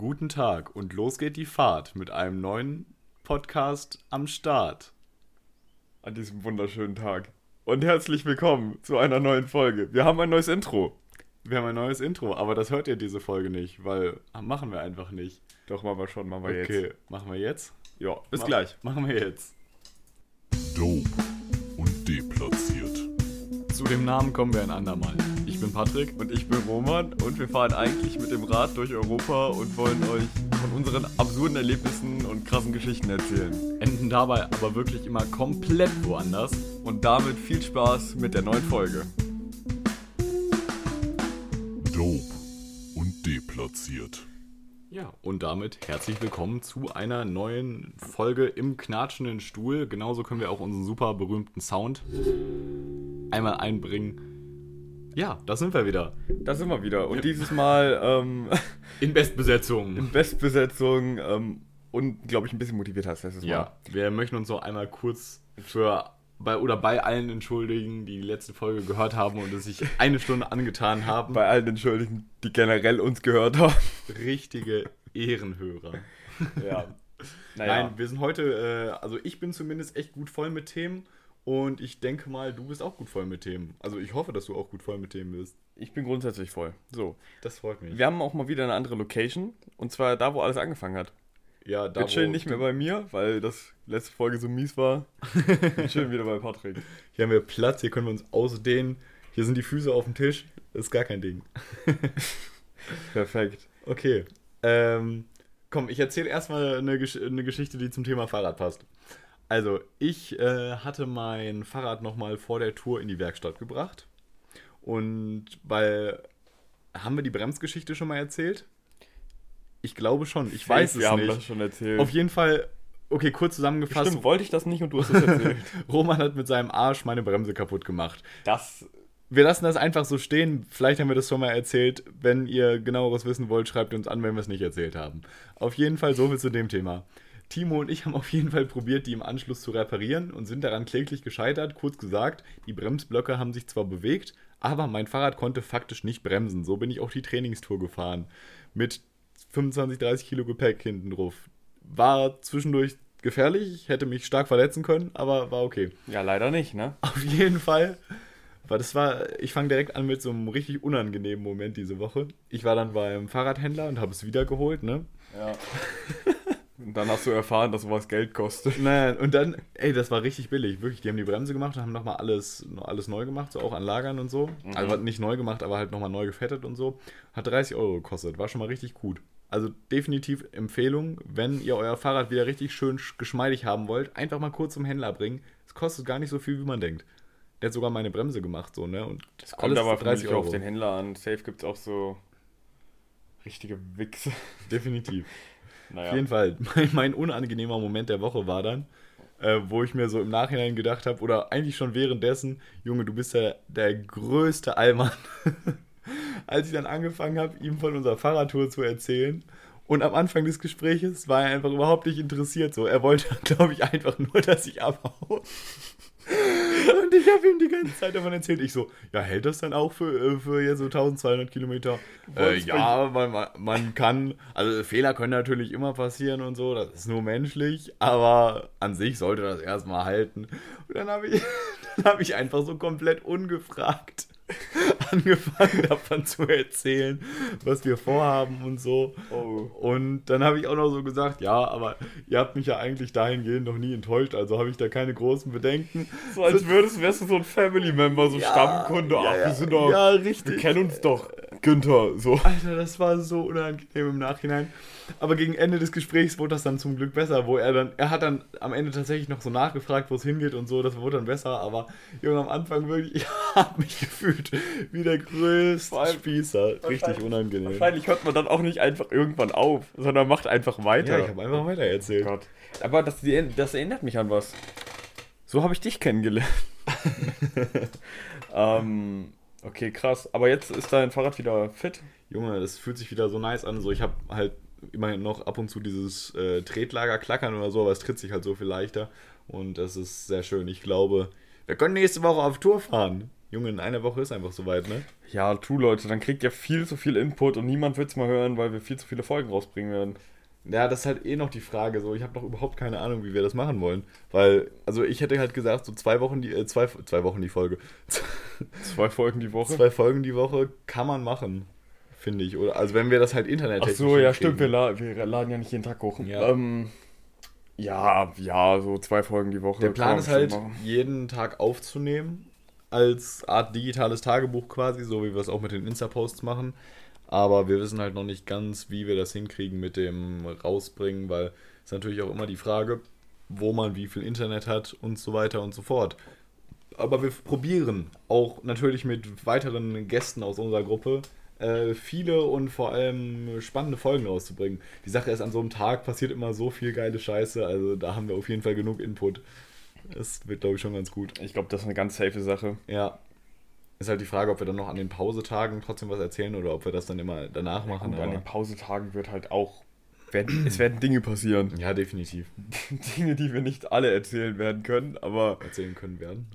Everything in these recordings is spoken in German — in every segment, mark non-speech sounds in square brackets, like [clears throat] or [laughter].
Guten Tag und los geht die Fahrt mit einem neuen Podcast am Start. An diesem wunderschönen Tag. Und herzlich willkommen zu einer neuen Folge. Wir haben ein neues Intro. Wir haben ein neues Intro, aber das hört ihr diese Folge nicht, weil machen wir einfach nicht. Doch, machen wir schon, machen wir okay, jetzt. machen wir jetzt? Ja, bis Ma- gleich. Machen wir jetzt. Dope und deplatziert. Zu dem Namen kommen wir ein andermal. Ich bin Patrick. Und ich bin Roman und wir fahren eigentlich mit dem Rad durch Europa und wollen euch von unseren absurden Erlebnissen und krassen Geschichten erzählen. Enden dabei aber wirklich immer komplett woanders. Und damit viel Spaß mit der neuen Folge. Dope und deplatziert. Ja, und damit herzlich willkommen zu einer neuen Folge im knatschenden Stuhl. Genauso können wir auch unseren super berühmten Sound einmal einbringen. Ja, da sind wir wieder. Da sind wir wieder. Und dieses Mal ähm, [laughs] In Bestbesetzung. in Bestbesetzung ähm, und, glaube ich, ein bisschen motiviert als letztes Mal. Ja, wir möchten uns noch einmal kurz für bei oder bei allen entschuldigen, die die letzte Folge gehört haben und es sich eine Stunde angetan haben. Bei allen Entschuldigen, die generell uns gehört haben. richtige Ehrenhörer. Ja. [laughs] Nein, wir sind heute, äh, also ich bin zumindest echt gut voll mit Themen und ich denke mal, du bist auch gut voll mit Themen. Also ich hoffe, dass du auch gut voll mit Themen bist. ich bin grundsätzlich voll. So. Das freut mich. Wir haben auch mal wieder eine andere Location. Und zwar da, wo alles angefangen hat. Ja, da Wir chillen nicht mehr bei mir, weil das letzte Folge so mies war. Wir chillen wieder bei Patrick. [laughs] Hier haben wir Platz, hier können wir uns ausdehnen. Hier sind die Füße auf dem Tisch. Das ist gar kein Ding. [laughs] Perfekt. Okay. Ähm, komm, ich erzähle erstmal eine, Gesch eine Geschichte, die zum Thema Fahrrad passt. Also, ich äh, hatte mein Fahrrad nochmal vor der Tour in die Werkstatt gebracht. Und weil. Haben wir die Bremsgeschichte schon mal erzählt? Ich glaube schon. Ich weiß wir es haben nicht. das schon erzählt. Auf jeden Fall. Okay, kurz zusammengefasst. Stimmt, wollte ich das nicht und du hast es [laughs] erzählt. Roman hat mit seinem Arsch meine Bremse kaputt gemacht. das. Wir lassen das einfach so stehen. Vielleicht haben wir das schon mal erzählt. Wenn ihr genaueres wissen wollt, schreibt uns an, wenn wir es nicht erzählt haben. Auf jeden Fall so viel zu dem Thema. Timo und ich haben auf jeden Fall probiert, die im Anschluss zu reparieren und sind daran kläglich gescheitert. Kurz gesagt, die Bremsblöcke haben sich zwar bewegt, aber mein Fahrrad konnte faktisch nicht bremsen. So bin ich auch die Trainingstour gefahren. Mit 25, 30 Kilo Gepäck hinten drauf. War zwischendurch gefährlich, hätte mich stark verletzen können, aber war okay. Ja, leider nicht, ne? Auf jeden Fall. Weil das war, ich fange direkt an mit so einem richtig unangenehmen Moment diese Woche. Ich war dann beim Fahrradhändler und habe es wiedergeholt, ne? Ja. [laughs] und dann hast du erfahren, dass sowas Geld kostet. Nein, und dann, ey, das war richtig billig, wirklich. Die haben die Bremse gemacht und haben nochmal alles, alles neu gemacht, so auch an Lagern und so. Also nicht neu gemacht, aber halt nochmal neu gefettet und so. Hat 30 Euro gekostet, war schon mal richtig gut. Also definitiv Empfehlung, wenn ihr euer Fahrrad wieder richtig schön sch- geschmeidig haben wollt, einfach mal kurz zum Händler bringen. Es kostet gar nicht so viel, wie man denkt. Der hat sogar meine Bremse gemacht, so, ne? Und Das kommt aber 30 vermutlich auf den Händler an. Safe gibt es auch so richtige Wichse. Definitiv. [laughs] Naja. Auf jeden Fall, [laughs] mein, mein unangenehmer Moment der Woche war dann, äh, wo ich mir so im Nachhinein gedacht habe, oder eigentlich schon währenddessen, Junge, du bist ja der größte Allmann. [laughs] Als ich dann angefangen habe, ihm von unserer Fahrradtour zu erzählen. Und am Anfang des Gespräches war er einfach überhaupt nicht interessiert. So, er wollte, [laughs] glaube ich, einfach nur, dass ich abhaue. [laughs] Und ich habe ihm die ganze Zeit davon erzählt. Ich so, ja, hält das dann auch für, äh, für jetzt so 1200 Kilometer? Äh, ja, man, man- kann, also Fehler können natürlich immer passieren und so, das ist nur menschlich, aber an sich sollte das erstmal halten. Und dann habe ich, [laughs] dann habe ich einfach so komplett ungefragt angefangen [laughs] davon zu erzählen, was wir vorhaben und so. Oh. Und dann habe ich auch noch so gesagt, ja, aber ihr habt mich ja eigentlich dahingehend noch nie enttäuscht, also habe ich da keine großen Bedenken. So als würdest, wärst du so ein Family-Member, so Stammkunde. ja, Ach, ja. wir sind doch. Ja, Wir richtig. kennen uns doch. Günther, so. Alter, das war so unangenehm im Nachhinein. Aber gegen Ende des Gesprächs wurde das dann zum Glück besser, wo er dann, er hat dann am Ende tatsächlich noch so nachgefragt, wo es hingeht und so, das wurde dann besser, aber Junge, am Anfang wirklich, [laughs] ich habe mich gefühlt wie der größte Spießer. Richtig unangenehm. Wahrscheinlich hört man dann auch nicht einfach irgendwann auf, sondern macht einfach weiter. Ja, ich habe einfach weiter erzählt. Gott. Aber das, das erinnert mich an was. So habe ich dich kennengelernt. [laughs] [laughs] ähm, okay, krass. Aber jetzt ist dein Fahrrad wieder fit. Junge, das fühlt sich wieder so nice an. So, ich habe halt immerhin noch ab und zu dieses äh, Tretlager klackern oder so, aber es tritt sich halt so viel leichter. Und das ist sehr schön. Ich glaube, wir können nächste Woche auf Tour fahren. Junge, in einer Woche ist einfach soweit, ne? Ja, true, Leute, dann kriegt ihr viel zu viel Input und niemand wird's mal hören, weil wir viel zu viele Folgen rausbringen werden. Ja, das ist halt eh noch die Frage. So, ich habe noch überhaupt keine Ahnung, wie wir das machen wollen. Weil, also ich hätte halt gesagt, so zwei Wochen die, äh, zwei, zwei Wochen die Folge. [laughs] Zwei Folgen die Woche. zwei Folgen die Woche kann man machen, finde ich. Oder, also wenn wir das halt internet Ach so, ja, stimmt, wir, la wir laden ja nicht jeden Tag hoch. Ja. Ähm, ja, ja, so zwei Folgen die Woche. Der Plan ist halt, machen. jeden Tag aufzunehmen. Als Art digitales Tagebuch quasi, so wie wir es auch mit den Insta-Posts machen. Aber wir wissen halt noch nicht ganz, wie wir das hinkriegen mit dem Rausbringen, weil es natürlich auch immer die Frage, wo man wie viel Internet hat und so weiter und so fort. Aber wir probieren auch natürlich mit weiteren Gästen aus unserer Gruppe äh, viele und vor allem spannende Folgen rauszubringen. Die Sache ist, an so einem Tag passiert immer so viel geile Scheiße, also da haben wir auf jeden Fall genug Input. Das wird, glaube ich, schon ganz gut. Ich glaube, das ist eine ganz safe Sache. Ja. Ist halt die Frage, ob wir dann noch an den Pausetagen trotzdem was erzählen oder ob wir das dann immer danach machen. Und an den Pausetagen wird halt auch. Werden, es werden Dinge passieren. ja, definitiv. [laughs] Dinge, die wir nicht alle erzählen werden können, aber Erzählen können werden.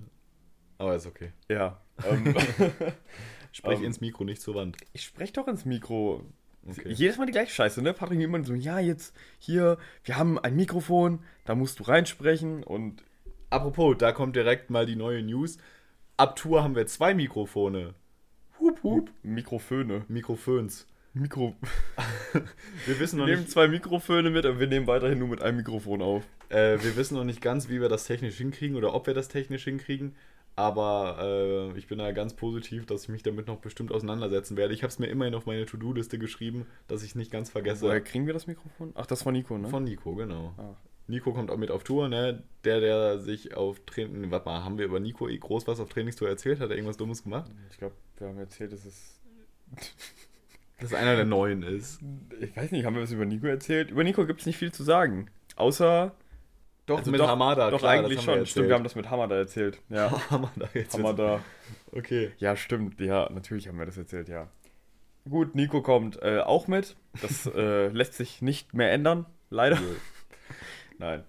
Aber ist okay. ja. Ähm, [laughs] [laughs] Sprech Ähm. ins Mikro, nicht zur Wand. ich spreche doch ins Mikro. Okay. Jedes Mal die gleiche Scheiße, ne? Patrick immer so, ja, jetzt hier, wir haben ein Mikrofon, da musst du reinsprechen und Apropos, da kommt direkt mal die neue News. Ab Tour haben wir zwei Mikrofone. Hup, hup. Mikrofone. Mikrofons. Mikro. [laughs] Wir wissen Wir noch nehmen nicht, zwei Mikrofone mit, aber wir nehmen weiterhin nur mit einem Mikrofon auf. äh, wir wissen noch nicht ganz, wie wir das technisch hinkriegen oder ob wir das technisch hinkriegen. Aber äh, ich bin da ganz positiv, dass ich mich damit noch bestimmt auseinandersetzen werde. Ich habe es mir immerhin auf meine To-Do-Liste geschrieben, dass ich es nicht ganz vergesse. Woher kriegen wir das Mikrofon? Ach, das war Nico, ne? Von Nico, genau. Ah. Nico kommt auch mit auf Tour, ne? Der, der sich auf Training. Warte mal, haben wir über Nico eh groß was auf Trainingstour erzählt? Hat er irgendwas Dummes gemacht? Ich glaube, wir haben erzählt, dass es. [laughs] Dass einer der Neuen ist. Ich weiß nicht, haben wir was über Nico erzählt? Über Nico gibt es nicht viel zu sagen. Außer. Doch, also mit Hamada, Doch, klar, eigentlich schon. wir Stimmt, wir haben das mit Hamada erzählt. Ja. [laughs] Hamada jetzt. Hamada. Okay. Ja, stimmt. Ja, natürlich haben wir das erzählt, ja. Gut, Nico kommt äh, auch mit. Das [laughs] äh, lässt sich nicht mehr ändern, leider. Nein.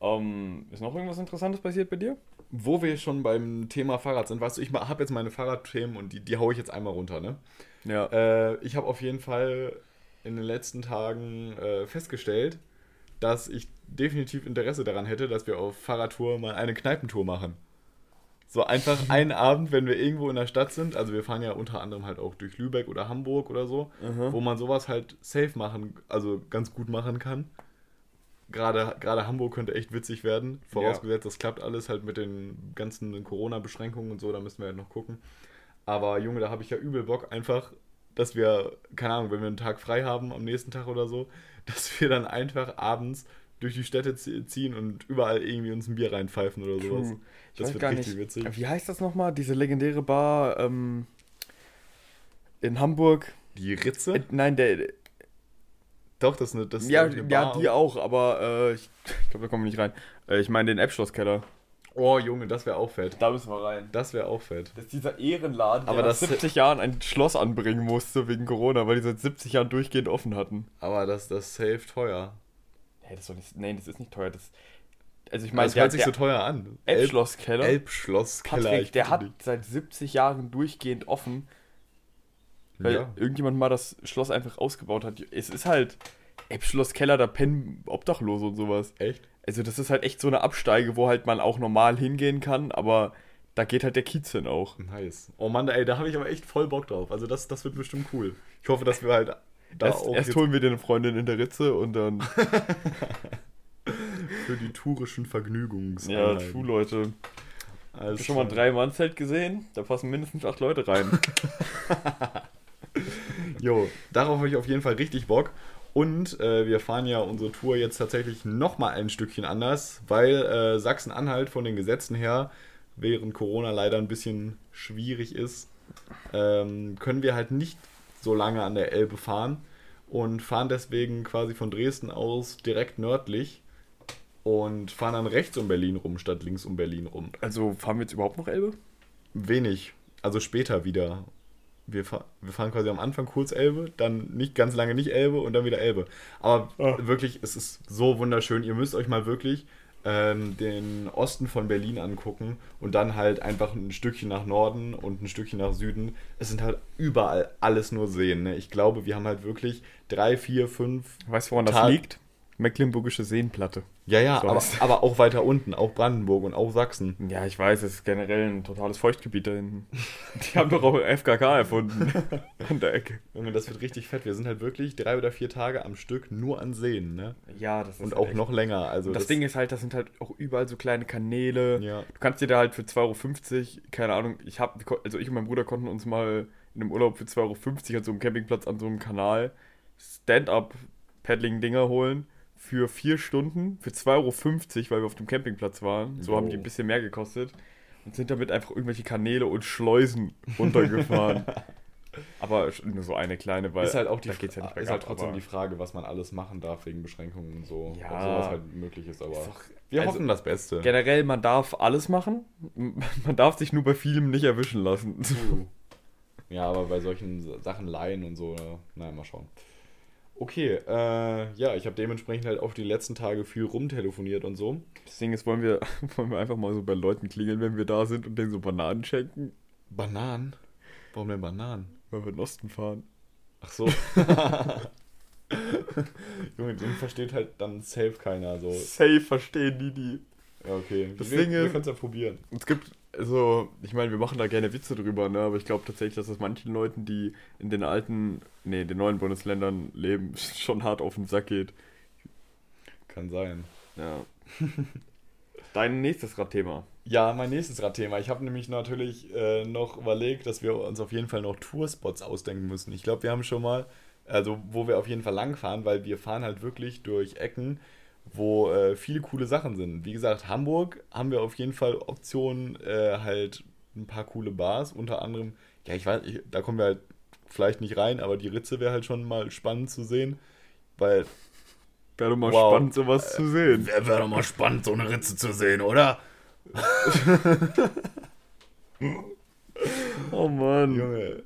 Ähm, ist noch irgendwas Interessantes passiert bei dir? Wo wir schon beim Thema Fahrrad sind, weißt du, ich habe jetzt meine Fahrradthemen und die, die haue ich jetzt einmal runter, ne? Ja. Äh, ich habe auf jeden Fall in den letzten Tagen äh, festgestellt, dass ich definitiv Interesse daran hätte, dass wir auf Fahrradtour mal eine Kneipentour machen. So einfach [laughs] einen Abend, wenn wir irgendwo in der Stadt sind, also wir fahren ja unter anderem halt auch durch Lübeck oder Hamburg oder so, Mhm. wo man sowas halt safe machen, also ganz gut machen kann. Gerade, gerade Hamburg könnte echt witzig werden, vorausgesetzt, das klappt alles halt mit den ganzen Corona-Beschränkungen und so, da müssen wir halt noch gucken. Aber Junge, da habe ich ja übel Bock, einfach, dass wir, keine Ahnung, wenn wir einen Tag frei haben am nächsten Tag oder so, [laughs] dass wir dann einfach abends durch die Städte zie- ziehen und überall irgendwie uns ein Bier reinpfeifen oder sowas. Ich Das wird richtig nicht. witzig. Wie heißt das nochmal? Diese legendäre Bar ähm, in Hamburg? Die Ritze? Äh, nein, der. Doch, das ist eine, das ist ja, eine ja, Bar. die auch, aber äh, ich, ich glaube, da kommen wir nicht rein. Äh, ich meine den App-Schlosskeller. Oh, Junge, das wäre auch fett. Da müssen wir rein. Das wäre auch fett. Das ist dieser Ehrenladen, Aber der das- nach 70 Jahren ein Schloss anbringen musste wegen Corona, weil die seit 70 Jahren durchgehend offen hatten. Aber das, das safe teuer. Hey, das nicht. Nein, das ist nicht teuer. Das, also ich meine, das der, hört sich der so teuer an. Elbschlosskeller. Elbschlosskeller. Patrick, der hat dich. seit 70 Jahren durchgehend offen, weil Ja. irgendjemand mal das Schloss einfach ausgebaut hat. Es ist halt Elbschlosskeller, da pennen Obdachlose und sowas. Echt? Also das ist halt echt so eine Absteige, wo halt man auch normal hingehen kann, aber da geht halt der Kiez hin auch. Nice. Oh Mann, ey, da habe ich aber echt voll Bock drauf. Also das, das wird bestimmt cool. Ich hoffe, dass wir halt da erst auch erst holen wir dir eine Freundin in der Ritze und dann. [laughs] [laughs] für die tourischen ja, Vergnügungseinheiten. true, Leute. Alles Hast du schon mal ein klar. Drei-Mann-Zelt gesehen? Da passen mindestens acht Leute rein. [laughs] Jo, darauf habe ich auf jeden Fall richtig Bock. Und äh, wir fahren ja unsere Tour jetzt tatsächlich nochmal ein Stückchen anders, weil äh, Sachsen-Anhalt von den Gesetzen her während Corona leider ein bisschen schwierig ist. Ähm, können wir halt nicht so lange an der Elbe fahren und fahren deswegen quasi von Dresden aus direkt nördlich und fahren dann rechts um Berlin rum statt links um Berlin rum. Also fahren wir jetzt überhaupt noch Elbe? Wenig, also später wieder. Wir, fahr, wir fahren quasi am Anfang kurz Elbe, dann nicht ganz lange nicht Elbe und dann wieder Elbe. Aber Ah. wirklich, es ist so wunderschön. Ihr müsst euch mal wirklich ähm, den Osten von Berlin angucken und dann halt einfach ein Stückchen nach Norden und ein Stückchen nach Süden. Es sind halt überall alles nur Seen. Ne? Ich glaube, wir haben halt wirklich drei, vier, fünf. Weißt du, woran das Tag- liegt? Mecklenburgische Seenplatte. Ja, ja, So aber, aber auch weiter unten, auch Brandenburg und auch Sachsen. Ja, ich weiß, es ist generell ein totales Feuchtgebiet da hinten. [laughs] Die haben doch auch FKK erfunden. [laughs] An der Ecke. Junge, das wird richtig fett. Wir sind halt wirklich drei oder vier Tage am Stück nur an Seen, ne? Ja, das ist Und halt auch echt- noch länger. Also Das, Ding ist halt, das sind halt auch überall so kleine Kanäle. Ja. Du kannst dir da halt für 2,50 Euro, keine Ahnung, ich hab, also ich und mein Bruder konnten uns mal in einem Urlaub für 2,50 Euro an so einem Campingplatz an so einem Kanal Stand-up-Paddling-Dinger holen für vier Stunden für 2,50 Euro, weil wir auf dem Campingplatz waren. So haben die ein bisschen mehr gekostet und sind damit einfach irgendwelche Kanäle und Schleusen runtergefahren. [laughs] aber nur so eine kleine, weil ist halt auch die, da geht's ja nicht ist bergab, halt trotzdem die Frage, was man alles machen darf wegen Beschränkungen und so. Ja. Ob sowas halt möglich ist, aber Ist doch- wir also- hoffen das Beste. Generell, man darf alles machen. [laughs] Man darf sich nur bei vielem nicht erwischen lassen. [laughs] Ja, aber bei solchen Sachen leihen und so, äh, naja, mal schauen. Okay, äh, ja, ich habe dementsprechend halt auch die letzten Tage viel rumtelefoniert und so. Das Ding ist, wollen wir, [laughs] wollen wir einfach mal so bei Leuten klingeln, wenn wir da sind und denen so Bananen schenken, Bananen? Warum denn Bananen? weil wir in den Osten fahren. Ach so. [laughs] Junge, den versteht halt dann safe keiner so. Safe verstehen die die. Ja, okay. Das wir, Ding wir ist- können es ja probieren. Es gibt, also, ich meine, wir machen da gerne Witze drüber, ne? aber ich glaube tatsächlich, dass es manchen Leuten, die in den alten, nee, den neuen Bundesländern leben, [laughs] schon hart auf den Sack geht. Kann sein. Ja. [laughs] Dein nächstes Radthema. Ja, mein nächstes Radthema. Ich habe nämlich natürlich äh, noch überlegt, dass wir uns auf jeden Fall noch Tourspots ausdenken müssen. Ich glaube, wir haben schon mal, also wo wir auf jeden Fall langfahren, weil wir fahren halt wirklich durch Ecken, wo äh, viele coole Sachen sind. Wie gesagt, Hamburg haben wir auf jeden Fall Optionen, äh, halt ein paar coole Bars, unter anderem, ja, ich weiß, ich, da kommen wir halt vielleicht nicht rein, aber die Ritze wäre halt schon mal spannend zu sehen, weil Wäre doch mal Wow. spannend, sowas zu sehen. wäre wär doch mal spannend, so eine Ritze zu sehen, oder? [laughs] Oh Mann. Junge,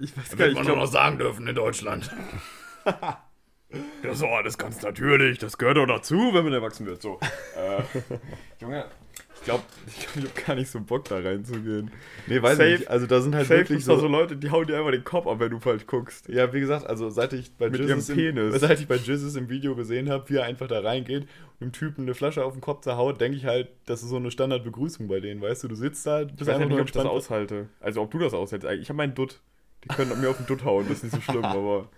Ich weiß gar nicht, man ich glaub, noch sagen dürfen in Deutschland. [laughs] Das ist alles ganz natürlich, das gehört doch dazu, wenn man erwachsen wird. So. [laughs] äh, Junge, ich glaube, ich, glaub, ich habe gar nicht so Bock da reinzugehen. Nee, weiß Safe- ich nicht. Also da sind halt Safe wirklich so, so Leute, die hauen dir einfach den Kopf ab, wenn du falsch guckst. Ja, wie gesagt, also seit ich bei Mit Jesus ihrem im, Penis. seit ich bei Jesus im Video gesehen habe, wie er einfach da reingeht und dem Typen eine Flasche auf den Kopf zerhaut, denke ich halt, das ist so eine Standardbegrüßung bei denen, weißt du, du sitzt da, Ich bist weiß einfach nicht, nur ob ich das aushalte. Also ob du das aushältst. Ich habe meinen Dutt. Die können mir auf den Dutt hauen, das ist nicht so schlimm, [laughs] aber.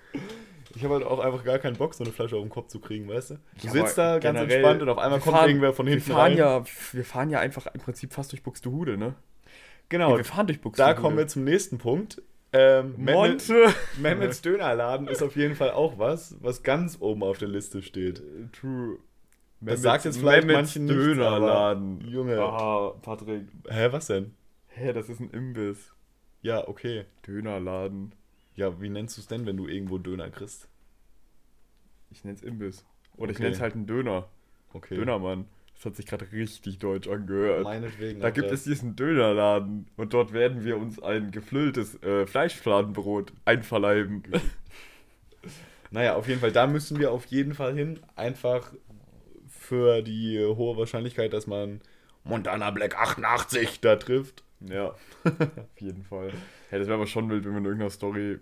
Ich habe halt auch einfach gar keinen Bock, so eine Flasche auf den Kopf zu kriegen, weißt du? Du Ja, sitzt da ganz entspannt und auf einmal kommt fahren- irgendwer von hinten wir fahren rein. Ja, wir fahren ja einfach im Prinzip fast durch Buxtehude, ne? genau, Nee, wir fahren durch Buxtehude. da kommen wir zum nächsten Punkt. Ähm, Monte. [laughs] Mehmets Dönerladen ist auf jeden Fall auch was, was ganz oben auf der Liste steht. True. Das sagt jetzt vielleicht manchen nichts, Dönerladen. aber- Junge. Ah, Patrick. Hä, was denn? Hä, das ist ein Imbiss. Ja, okay. Dönerladen. Ja, wie nennst du es denn, wenn du irgendwo Döner kriegst? Ich nenn's Imbiss. Oder ich Okay. nenn's halt einen Döner. Okay. Dönermann. Das hat sich gerade richtig deutsch angehört. Meinetwegen. Da gibt es diesen Dönerladen und dort werden wir uns ein gefülltes äh, Fleischfladenbrot einverleiben. [laughs] Naja, auf jeden Fall, da müssen wir auf jeden Fall hin. Einfach für die hohe Wahrscheinlichkeit, dass man Montana Black 88 da trifft. Ja, [laughs] auf jeden Fall. Ja, das wäre aber schon wild, wenn wir in irgendeiner Story.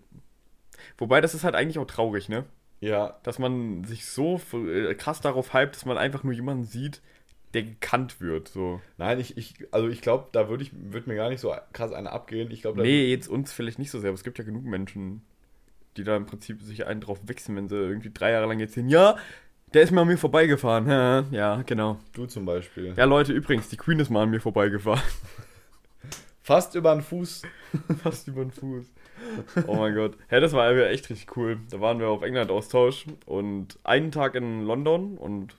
Wobei, das ist halt eigentlich auch traurig, ne? Ja, Dass man sich so äh, krass darauf hypt, dass man einfach nur jemanden sieht, der gekannt wird. So. nein, ich, ich also ich glaube, da würde ich würd mir gar nicht so krass eine abgehen. Ich glaube, da- Nee, jetzt uns vielleicht nicht so sehr, aber es gibt ja genug Menschen, die da im Prinzip sich einen drauf wechseln, wenn sie irgendwie drei Jahre lang jetzt sehen, ja, der ist mal an mir vorbeigefahren. [laughs] Ja, ja, genau. du zum Beispiel. Ja, Leute, übrigens, die Queen ist mal an mir vorbeigefahren. [laughs] Fast über den Fuß. [laughs] Fast über den Fuß. Oh mein Gott. Hey, das war echt richtig cool. Da waren wir auf England-Austausch und einen Tag in London und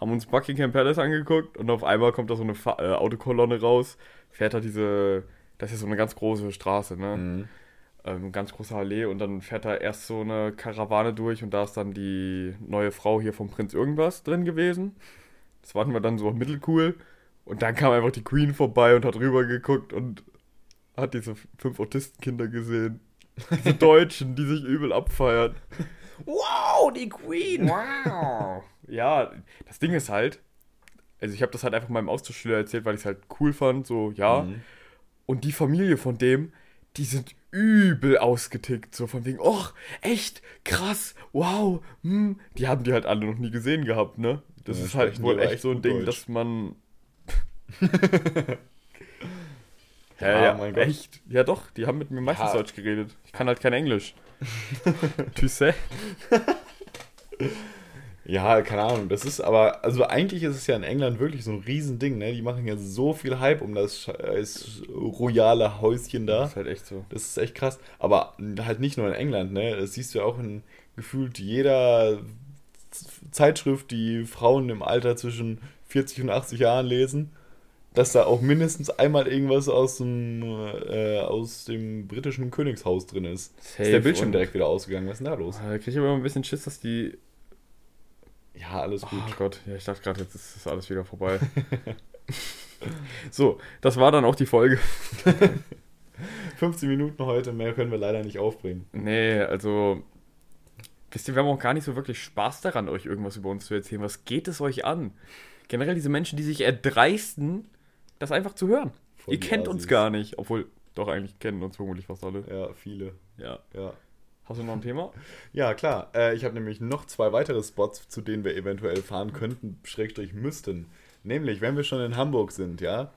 haben uns Buckingham Palace angeguckt und auf einmal kommt da so eine Fa äh, Autokolonne raus, fährt da diese, das ist ja so eine ganz große Straße, ne? Mhm. Ähm, ganz große Allee und dann fährt da erst so eine Karawane durch und da ist dann die neue Frau hier vom Prinz irgendwas drin gewesen. Das fanden wir dann so mittelcool. Und dann kam einfach die Queen vorbei und hat rüber geguckt und hat diese fünf Autistenkinder gesehen. Diese [laughs] Deutschen, die sich übel abfeiern. Wow, die Queen! Wow. Ja, das Ding ist halt, also ich habe das halt einfach meinem Austauschschüler erzählt, weil ich es halt cool fand, so, ja. Mhm. Und die Familie von dem, die sind übel ausgetickt, so von wegen, oh, echt, krass, wow, hm. Die haben die halt alle noch nie gesehen gehabt, ne? Das Ja, ist halt wohl echt so ein Ding, Deutsch. dass man. Ja, ja, ja, mein Gott. echt. Ja, doch, die haben mit mir meistens Ja. Deutsch geredet. Ich kann halt kein Englisch. [laughs] tu sais? Ja, keine Ahnung. Das ist aber, also eigentlich ist es ja in England wirklich so ein Riesending, ne? Die machen ja so viel Hype um das scheiß royale Häuschen da. Das ist halt echt so. Das ist echt krass. Aber halt nicht nur in England, ne? Das siehst du ja auch in gefühlt jeder Zeitschrift, die Frauen im Alter zwischen 40 und 80 Jahren lesen, dass da auch mindestens einmal irgendwas aus dem, äh, aus dem britischen Königshaus drin ist. Safe ist der Bildschirm direkt wieder ausgegangen. Was ist denn da los? Da kriege ich aber immer ein bisschen Schiss, dass die. Ja, alles gut. Oh Gott, ja, ich dachte gerade, jetzt ist das alles wieder vorbei. [laughs] so, das war dann auch die Folge. [laughs] 15 Minuten heute, mehr können wir leider nicht aufbringen. Nee, also. Wisst ihr, wir haben auch gar nicht so wirklich Spaß daran, euch irgendwas über uns zu erzählen. Was geht es euch an? Generell diese Menschen, die sich erdreisten, das einfach zu hören. Voll Ihr kennt uns Assis. gar nicht. Obwohl, doch, eigentlich kennen uns vermutlich fast alle. Ja, viele. Ja. Ja. Hast du noch ein Thema? [laughs] Ja, klar. Äh, ich habe nämlich noch zwei weitere Spots, zu denen wir eventuell fahren könnten, Schrägstrich müssten. Nämlich, wenn wir schon in Hamburg sind, ja.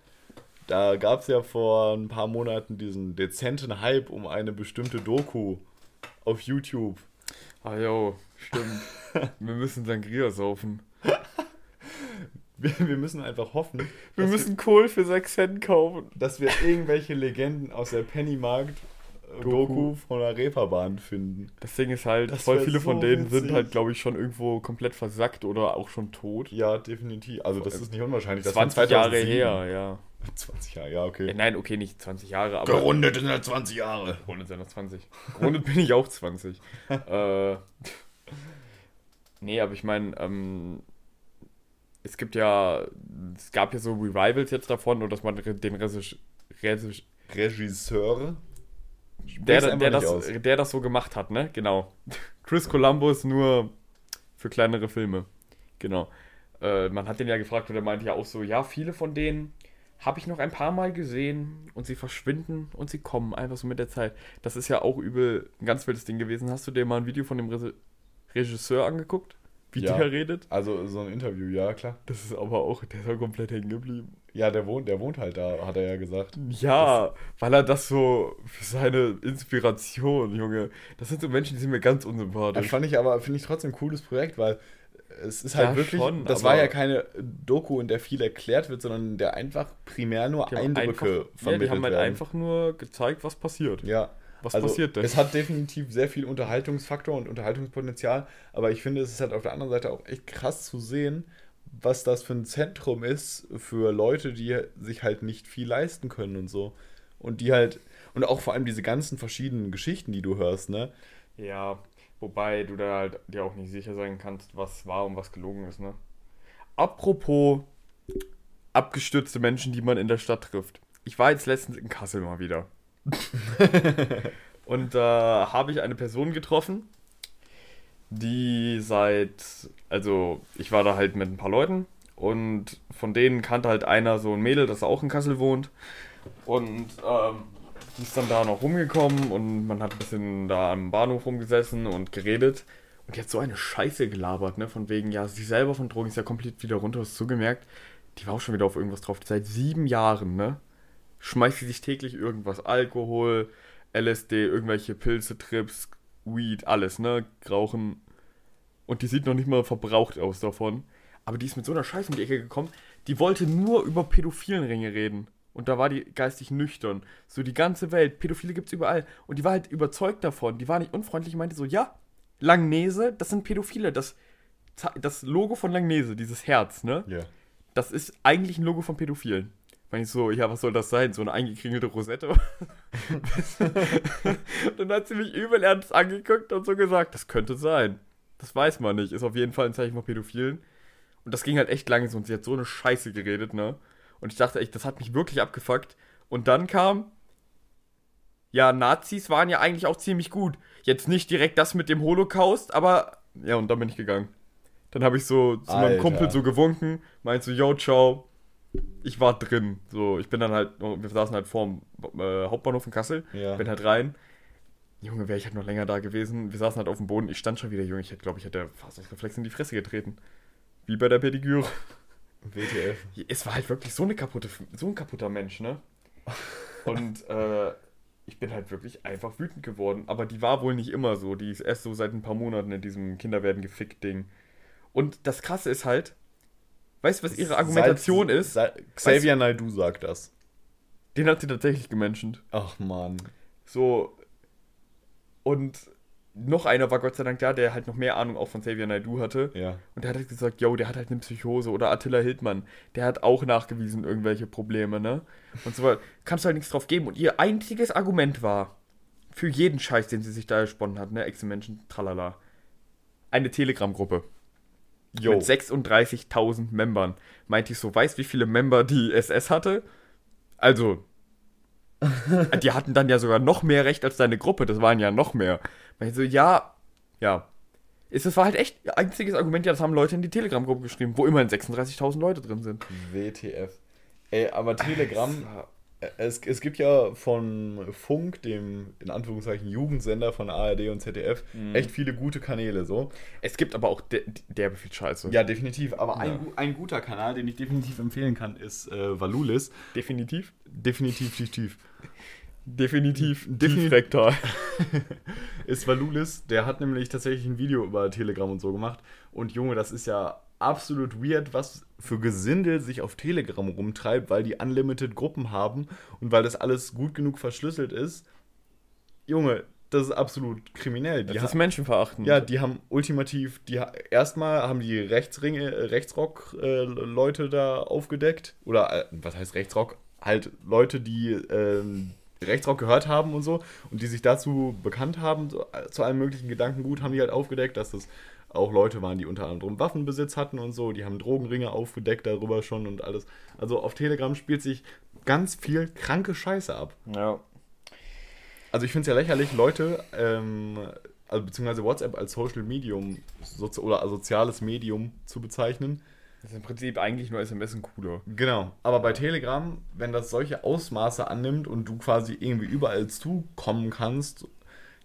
Da gab es ja vor ein paar Monaten diesen dezenten Hype um eine bestimmte Doku auf YouTube. Ah, jo, stimmt. [laughs] wir müssen Sangria saufen. Wir, wir müssen einfach hoffen, Wir müssen Kohl für 6 Cent kaufen. wir, dass wir irgendwelche Legenden aus der Pennymarkt-Doku von der Reeperbahn finden. Das Ding ist halt, Das voll viele von so denen sind witzig. halt, glaube ich, schon irgendwo komplett versackt oder auch schon tot. Ja, definitiv. Also, das ist nicht unwahrscheinlich. Das 20 war Jahre 2007. her, ja. [laughs] 20 Jahre, ja, Äh, okay. Nein, okay, nicht 20 Jahre, aber. Gerundet sind ja 20 Jahre. Gerundet sind noch 20. Gerundet bin ich auch 20. [laughs] äh, nee, aber ich meine, ähm, es gibt ja, es gab ja so Revivals jetzt davon und dass man den Regisseur, der, der, das, aus. der das so gemacht hat, ne? Genau. [laughs] Chris Columbus nur für kleinere Filme. Genau. Äh, man hat den ja gefragt und er meinte ja auch so, ja, viele von denen habe ich noch ein paar Mal gesehen und sie verschwinden und sie kommen einfach so mit der Zeit. Das ist ja auch übel ein ganz wildes Ding gewesen. Hast du dir mal ein Video von dem Re Regisseur angeguckt? Wie Ja. der redet? Also so ein Interview, ja, klar. Das ist aber auch, der ist ja komplett hängen geblieben. Ja, der wohnt, der wohnt halt da, hat er ja gesagt. Ja, weil er das so für seine Inspiration, Junge. Das sind so Menschen, die sind mir ganz Das unsympathisch. fand ich aber, finde ich trotzdem ein cooles Projekt, weil es ist halt Ja, wirklich, schon, das war ja keine Doku, in der viel erklärt wird, sondern in der einfach primär nur Eindrücke einfach, ja, vermittelt die haben halt werden. einfach nur gezeigt, was passiert. Ja. Was also, passiert denn? Es hat definitiv sehr viel Unterhaltungsfaktor und Unterhaltungspotenzial, aber ich finde, es ist halt auf der anderen Seite auch echt krass zu sehen, was das für ein Zentrum ist für Leute, die sich halt nicht viel leisten können und so. Und die halt, und auch vor allem diese ganzen verschiedenen Geschichten, die du hörst, ne? Ja, wobei du da halt dir auch nicht sicher sein kannst, was wahr und was gelogen ist, ne? Apropos abgestürzte Menschen, die man in der Stadt trifft. Ich war jetzt letztens in Kassel mal wieder. [laughs] und da habe ich eine Person getroffen, die seit, also ich war da halt mit ein paar Leuten und von denen kannte halt einer so ein Mädel, das auch in Kassel wohnt. Und ähm, die ist dann da noch rumgekommen und man hat ein bisschen da am Bahnhof rumgesessen und geredet. Und die hat so eine Scheiße gelabert, ne? Von wegen, ja, sie selber von Drogen ist ja komplett wieder runter, hast du zugemerkt. Die war auch schon wieder auf irgendwas drauf. Seit sieben Jahren, ne? Schmeißt sie sich täglich irgendwas. Alkohol, LSD, irgendwelche Pilze, Trips, Weed, alles, ne? Rauchen. Und die sieht noch nicht mal verbraucht aus davon. Aber die ist mit so einer Scheiße um die Ecke gekommen. Die wollte nur über pädophilen Ringe reden. Und da war die geistig nüchtern. So die ganze Welt. Pädophile gibt's überall. Und die war halt überzeugt davon. Die war nicht unfreundlich und meinte so, ja, Langnese, das sind Pädophile. Das, das Logo von Langnese, dieses Herz, ne? Ja. Das ist eigentlich ein Logo von Pädophilen. Meine ich so, ja, was soll das sein? So eine eingekringelte Rosette? [laughs] und dann hat sie mich übel ernst angeguckt und so gesagt, das könnte sein. Das weiß man nicht. Ist auf jeden Fall ein Zeichen von Pädophilen. Und das ging halt echt lange so und sie hat so eine Scheiße geredet, ne? Und ich dachte echt, das hat mich wirklich abgefuckt. Und dann kam, ja, Nazis waren ja eigentlich auch ziemlich gut. Jetzt nicht direkt das mit dem Holocaust, aber ja, und dann bin ich gegangen. Dann habe ich so zu meinem Alter. Kumpel so gewunken, meinte so, yo, ciao. Ich war drin. So, ich bin dann halt, wir saßen halt vorm äh, Hauptbahnhof in Kassel. Ja. Bin halt rein. Junge, wäre ich halt noch länger da gewesen. Wir saßen halt auf dem Boden. Ich stand schon wieder, Junge. Ich hätte, glaube ich, hätte fast aus Reflex in die Fresse getreten. Wie bei der Pediküre. WTF. [laughs] Es war halt wirklich so, eine kaputte, so ein kaputter Mensch, ne? [laughs] Und äh, ich bin halt wirklich einfach wütend geworden. Aber die war wohl nicht immer so. Die ist erst so seit ein paar Monaten in diesem Kinder werden gefickt Ding. Und das Krasse ist halt, weißt du, was ihre Argumentation Seit- ist? Seit, Xavier Naidoo sagt das. Den hat sie tatsächlich gemenschent. Ach man. So. Und noch einer war Gott sei Dank da, der halt noch mehr Ahnung auch von Xavier Naidoo hatte. Ja. Und der hat halt gesagt, yo, der hat halt eine Psychose. Oder Attila Hildmann, der hat auch nachgewiesen irgendwelche Probleme, ne? Und so weiter. Kannst du halt nichts drauf geben. Und ihr einziges Argument war, für jeden Scheiß, den sie sich da gesponnen hat, ne? Ex-Menschen, tralala. Eine Telegram-Gruppe. Jo. Mit 36.000 Membern. Meinte ich so, weißt wie viele Member die SS hatte? Also, [laughs] die hatten dann ja sogar noch mehr Recht als deine Gruppe. Das waren ja noch mehr. Meinte ich so, ja, ja. Ist, das war halt echt einziges Argument, ja, das haben Leute in die Telegram-Gruppe geschrieben, wo immerhin 36.000 Leute drin sind. WTF. Ey, aber Telegram, es, es gibt ja von Funk, dem in Anführungszeichen Jugendsender von ARD und ZDF, Mhm. echt viele gute Kanäle so. Es gibt aber auch de derbe viel Scheiße. Ja, definitiv. Aber ein, Ja. gu- ein guter Kanal, den ich definitiv empfehlen kann, ist äh, Valulis. Definitiv. Definitiv tief, tief. Definitiv. Defini- Tiefrektal. [laughs] Ist Valulis, der hat nämlich tatsächlich ein Video über Telegram und so gemacht. Und Junge, das ist ja absolut weird, was für Gesindel sich auf Telegram rumtreibt, weil die Unlimited Gruppen haben und weil das alles gut genug verschlüsselt ist. Junge, das ist absolut kriminell. Die Das ist menschenverachtend. ja, die haben ultimativ, die erstmal haben die Rechtsringe, äh, Rechtsrock-Leute da aufgedeckt. Oder äh, was heißt Rechtsrock? Halt Leute, die ähm, Rechtsrock gehört haben und so und die sich dazu bekannt haben, so, äh, zu allem möglichen Gedankengut, haben die halt aufgedeckt, dass das auch Leute waren, die unter anderem Waffenbesitz hatten und so. Die haben Drogenringe aufgedeckt darüber schon und alles. Also auf Telegram spielt sich ganz viel kranke Scheiße ab. ja. Also ich finde es ja lächerlich, Leute, ähm, also beziehungsweise WhatsApp als Social Medium sozi oder soziales Medium zu bezeichnen. Das ist im Prinzip eigentlich nur SMS ein cooler. Genau. Aber bei Telegram, wenn das solche Ausmaße annimmt und du quasi irgendwie überall zukommen kannst,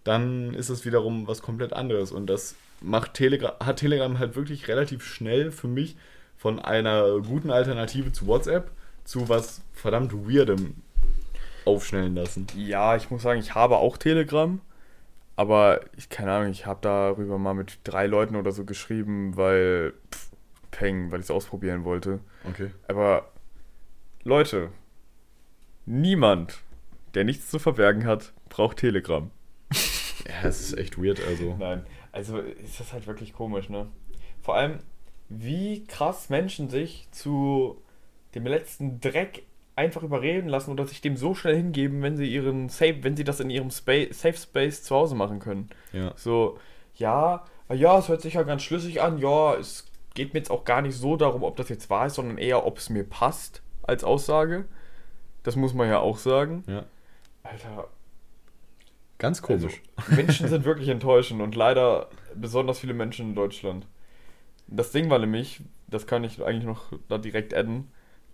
dann ist es wiederum was komplett anderes. Und das macht Telegram, hat Telegram halt wirklich relativ schnell für mich von einer guten Alternative zu WhatsApp zu was verdammt Weirdem aufschnellen lassen. Ja, ich muss sagen, ich habe auch Telegram. Aber ich, keine Ahnung, ich habe darüber mal mit drei Leuten oder so geschrieben, weil, pff, Peng, weil ich es ausprobieren wollte. Okay. Aber Leute, niemand, der nichts zu verbergen hat, braucht Telegram. Ja, es ist echt weird, also. Nein, also ist das halt wirklich komisch, ne? Vor allem, wie krass Menschen sich zu dem letzten Dreck einfach überreden lassen oder sich dem so schnell hingeben, wenn sie ihren Safe, wenn sie das in ihrem Spa Safe Space zu Hause machen können. Ja. So, ja, ah ja, es hört sich ja ganz schlüssig an, ja, es geht mir jetzt auch gar nicht so darum, ob das jetzt wahr ist, sondern eher, ob es mir passt als Aussage. Das muss man ja auch sagen. Ja. Alter, Ganz komisch. also, Menschen sind wirklich enttäuschend und leider besonders viele Menschen in Deutschland. Das Ding war nämlich, das kann ich eigentlich noch da direkt adden,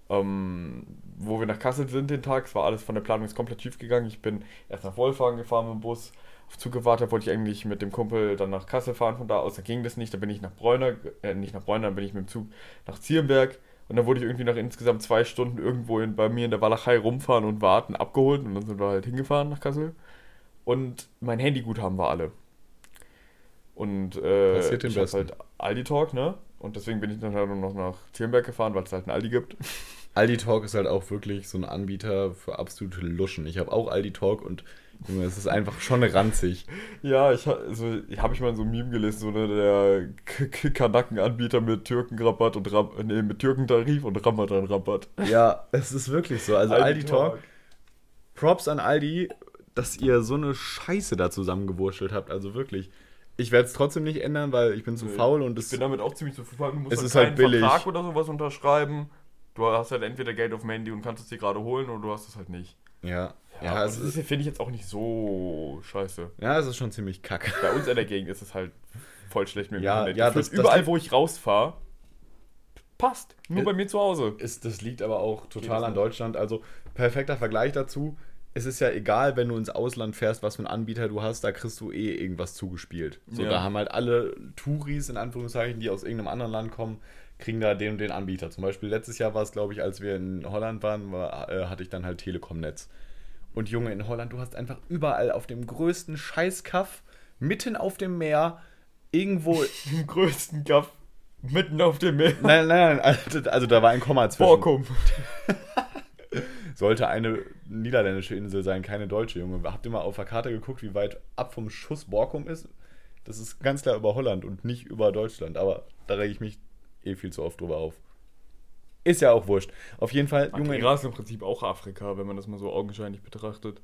ähm, wo wir nach Kassel sind den Tag, es war alles von der Planung ist komplett schief gegangen. Ich bin erst nach Wolfhagen gefahren mit dem Bus, auf Zug gewartet, wollte ich eigentlich mit dem Kumpel dann nach Kassel fahren, von da aus, da ging das nicht, da bin ich nach Bräuner, äh, nicht nach Bräuner, dann bin ich mit dem Zug nach Zierenberg und dann wurde ich irgendwie nach insgesamt zwei Stunden irgendwo in, bei mir in der Walachei rumfahren und warten, abgeholt und dann sind wir halt hingefahren nach Kassel und mein Handyguthaben war alle. Und äh, Passiert ich hab Besten. halt Aldi Talk, ne? Und deswegen bin ich dann halt noch nach Zierenberg gefahren, weil es halt einen Aldi gibt. [laughs] Aldi Talk ist halt auch wirklich so ein Anbieter für absolute Luschen. Ich habe auch Aldi Talk und es ist einfach schon ranzig. [laughs] Ja, ich also, habe ich mal in so ein Meme gelesen, so ne, der K- K- Kanaken-Anbieter mit Türkenrabatt und Ram nee, mit Türkentarif und Ramadan-Rabatt. Ja, es ist wirklich so. Also Aldi, Talk, Props an Aldi, dass ihr so eine Scheiße da zusammengewurschtelt habt. Also wirklich. Ich werde es trotzdem nicht ändern, weil ich bin zu Nee, faul und Ich es bin damit auch ziemlich zufrieden. Du musst Es halt ist halt keinen billig. Vertrag oder sowas unterschreiben. Du hast halt entweder Geld auf dem Handy und kannst es dir gerade holen oder du hast es halt nicht. ja, Ja, ja, das ist, finde ich jetzt auch nicht so scheiße. ja, es ist schon ziemlich kacke. Bei uns in der Gegend ist es halt voll schlecht mit dem Ja, Internet. ja, das- das überall, wo ich rausfahre, passt. Nur Äh, bei mir zu Hause. Ist, das liegt aber auch total an? Deutschland. Also perfekter Vergleich dazu. Es ist ja egal, wenn du ins Ausland fährst, was für einen Anbieter du hast, da kriegst du eh irgendwas zugespielt. So, Ja. da haben halt alle Touris, in Anführungszeichen, die aus irgendeinem anderen Land kommen, kriegen da den und den Anbieter. Zum Beispiel letztes Jahr war es, glaube ich, als wir in Holland waren, war, äh, hatte ich dann halt Telekom-Netz. Und Junge, in Holland, du hast einfach überall auf dem größten Scheißkaff, mitten auf dem Meer, irgendwo. [laughs] Im größten Kaff mitten auf dem Meer. nein, nein, nein, also, also da war ein Komma [laughs] zwischen. Borkum. [laughs] Sollte eine niederländische Insel sein, keine deutsche, Junge. Habt ihr mal auf der Karte geguckt, wie weit ab vom Schuss Borkum ist? Das ist ganz klar über Holland und nicht über Deutschland. Aber da rege ich mich eh viel zu oft drüber auf. Ist ja auch wurscht. Auf jeden Fall, Junge. Madeira ist im Prinzip auch Afrika, wenn man das mal so augenscheinlich betrachtet.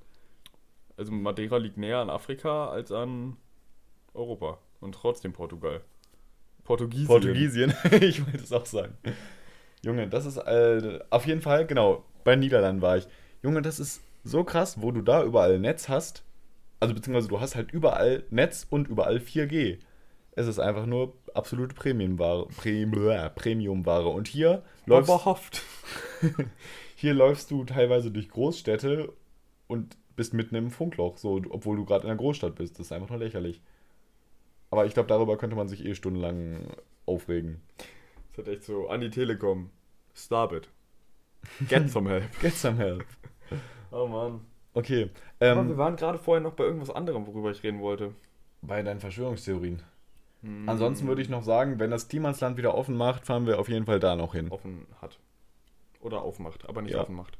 Also Madeira liegt näher an Afrika als an Europa. Und trotzdem Portugal. Portugiesien. Portugiesien. [laughs] ich wollte es auch sagen. Junge, das ist äh, auf jeden Fall, genau, bei Niederlanden war ich. Junge, das ist so krass, wo du da überall Netz hast. Also beziehungsweise du hast halt überall Netz und überall 4G. Es ist einfach nur absolute Premiumware. Premium, Premiumware. Und hier läufst, Oberhaft. [laughs] hier läufst du teilweise durch Großstädte und bist mitten im Funkloch, so, obwohl du gerade in einer Großstadt bist. Das ist einfach nur lächerlich. Aber ich glaube, darüber könnte man sich eh stundenlang aufregen. Das hat echt so, an die Telekom. Stop it. Get some help. [laughs] Get some help. Oh Mann. Okay. Aber wir Ähm, waren gerade vorher noch bei irgendwas anderem, worüber ich reden wollte. bei deinen Verschwörungstheorien. Hm, Ansonsten würde ich noch sagen, wenn das Klimansland wieder offen macht, fahren wir auf jeden Fall da noch hin. offen hat. Oder aufmacht, aber nicht Ja. offen macht.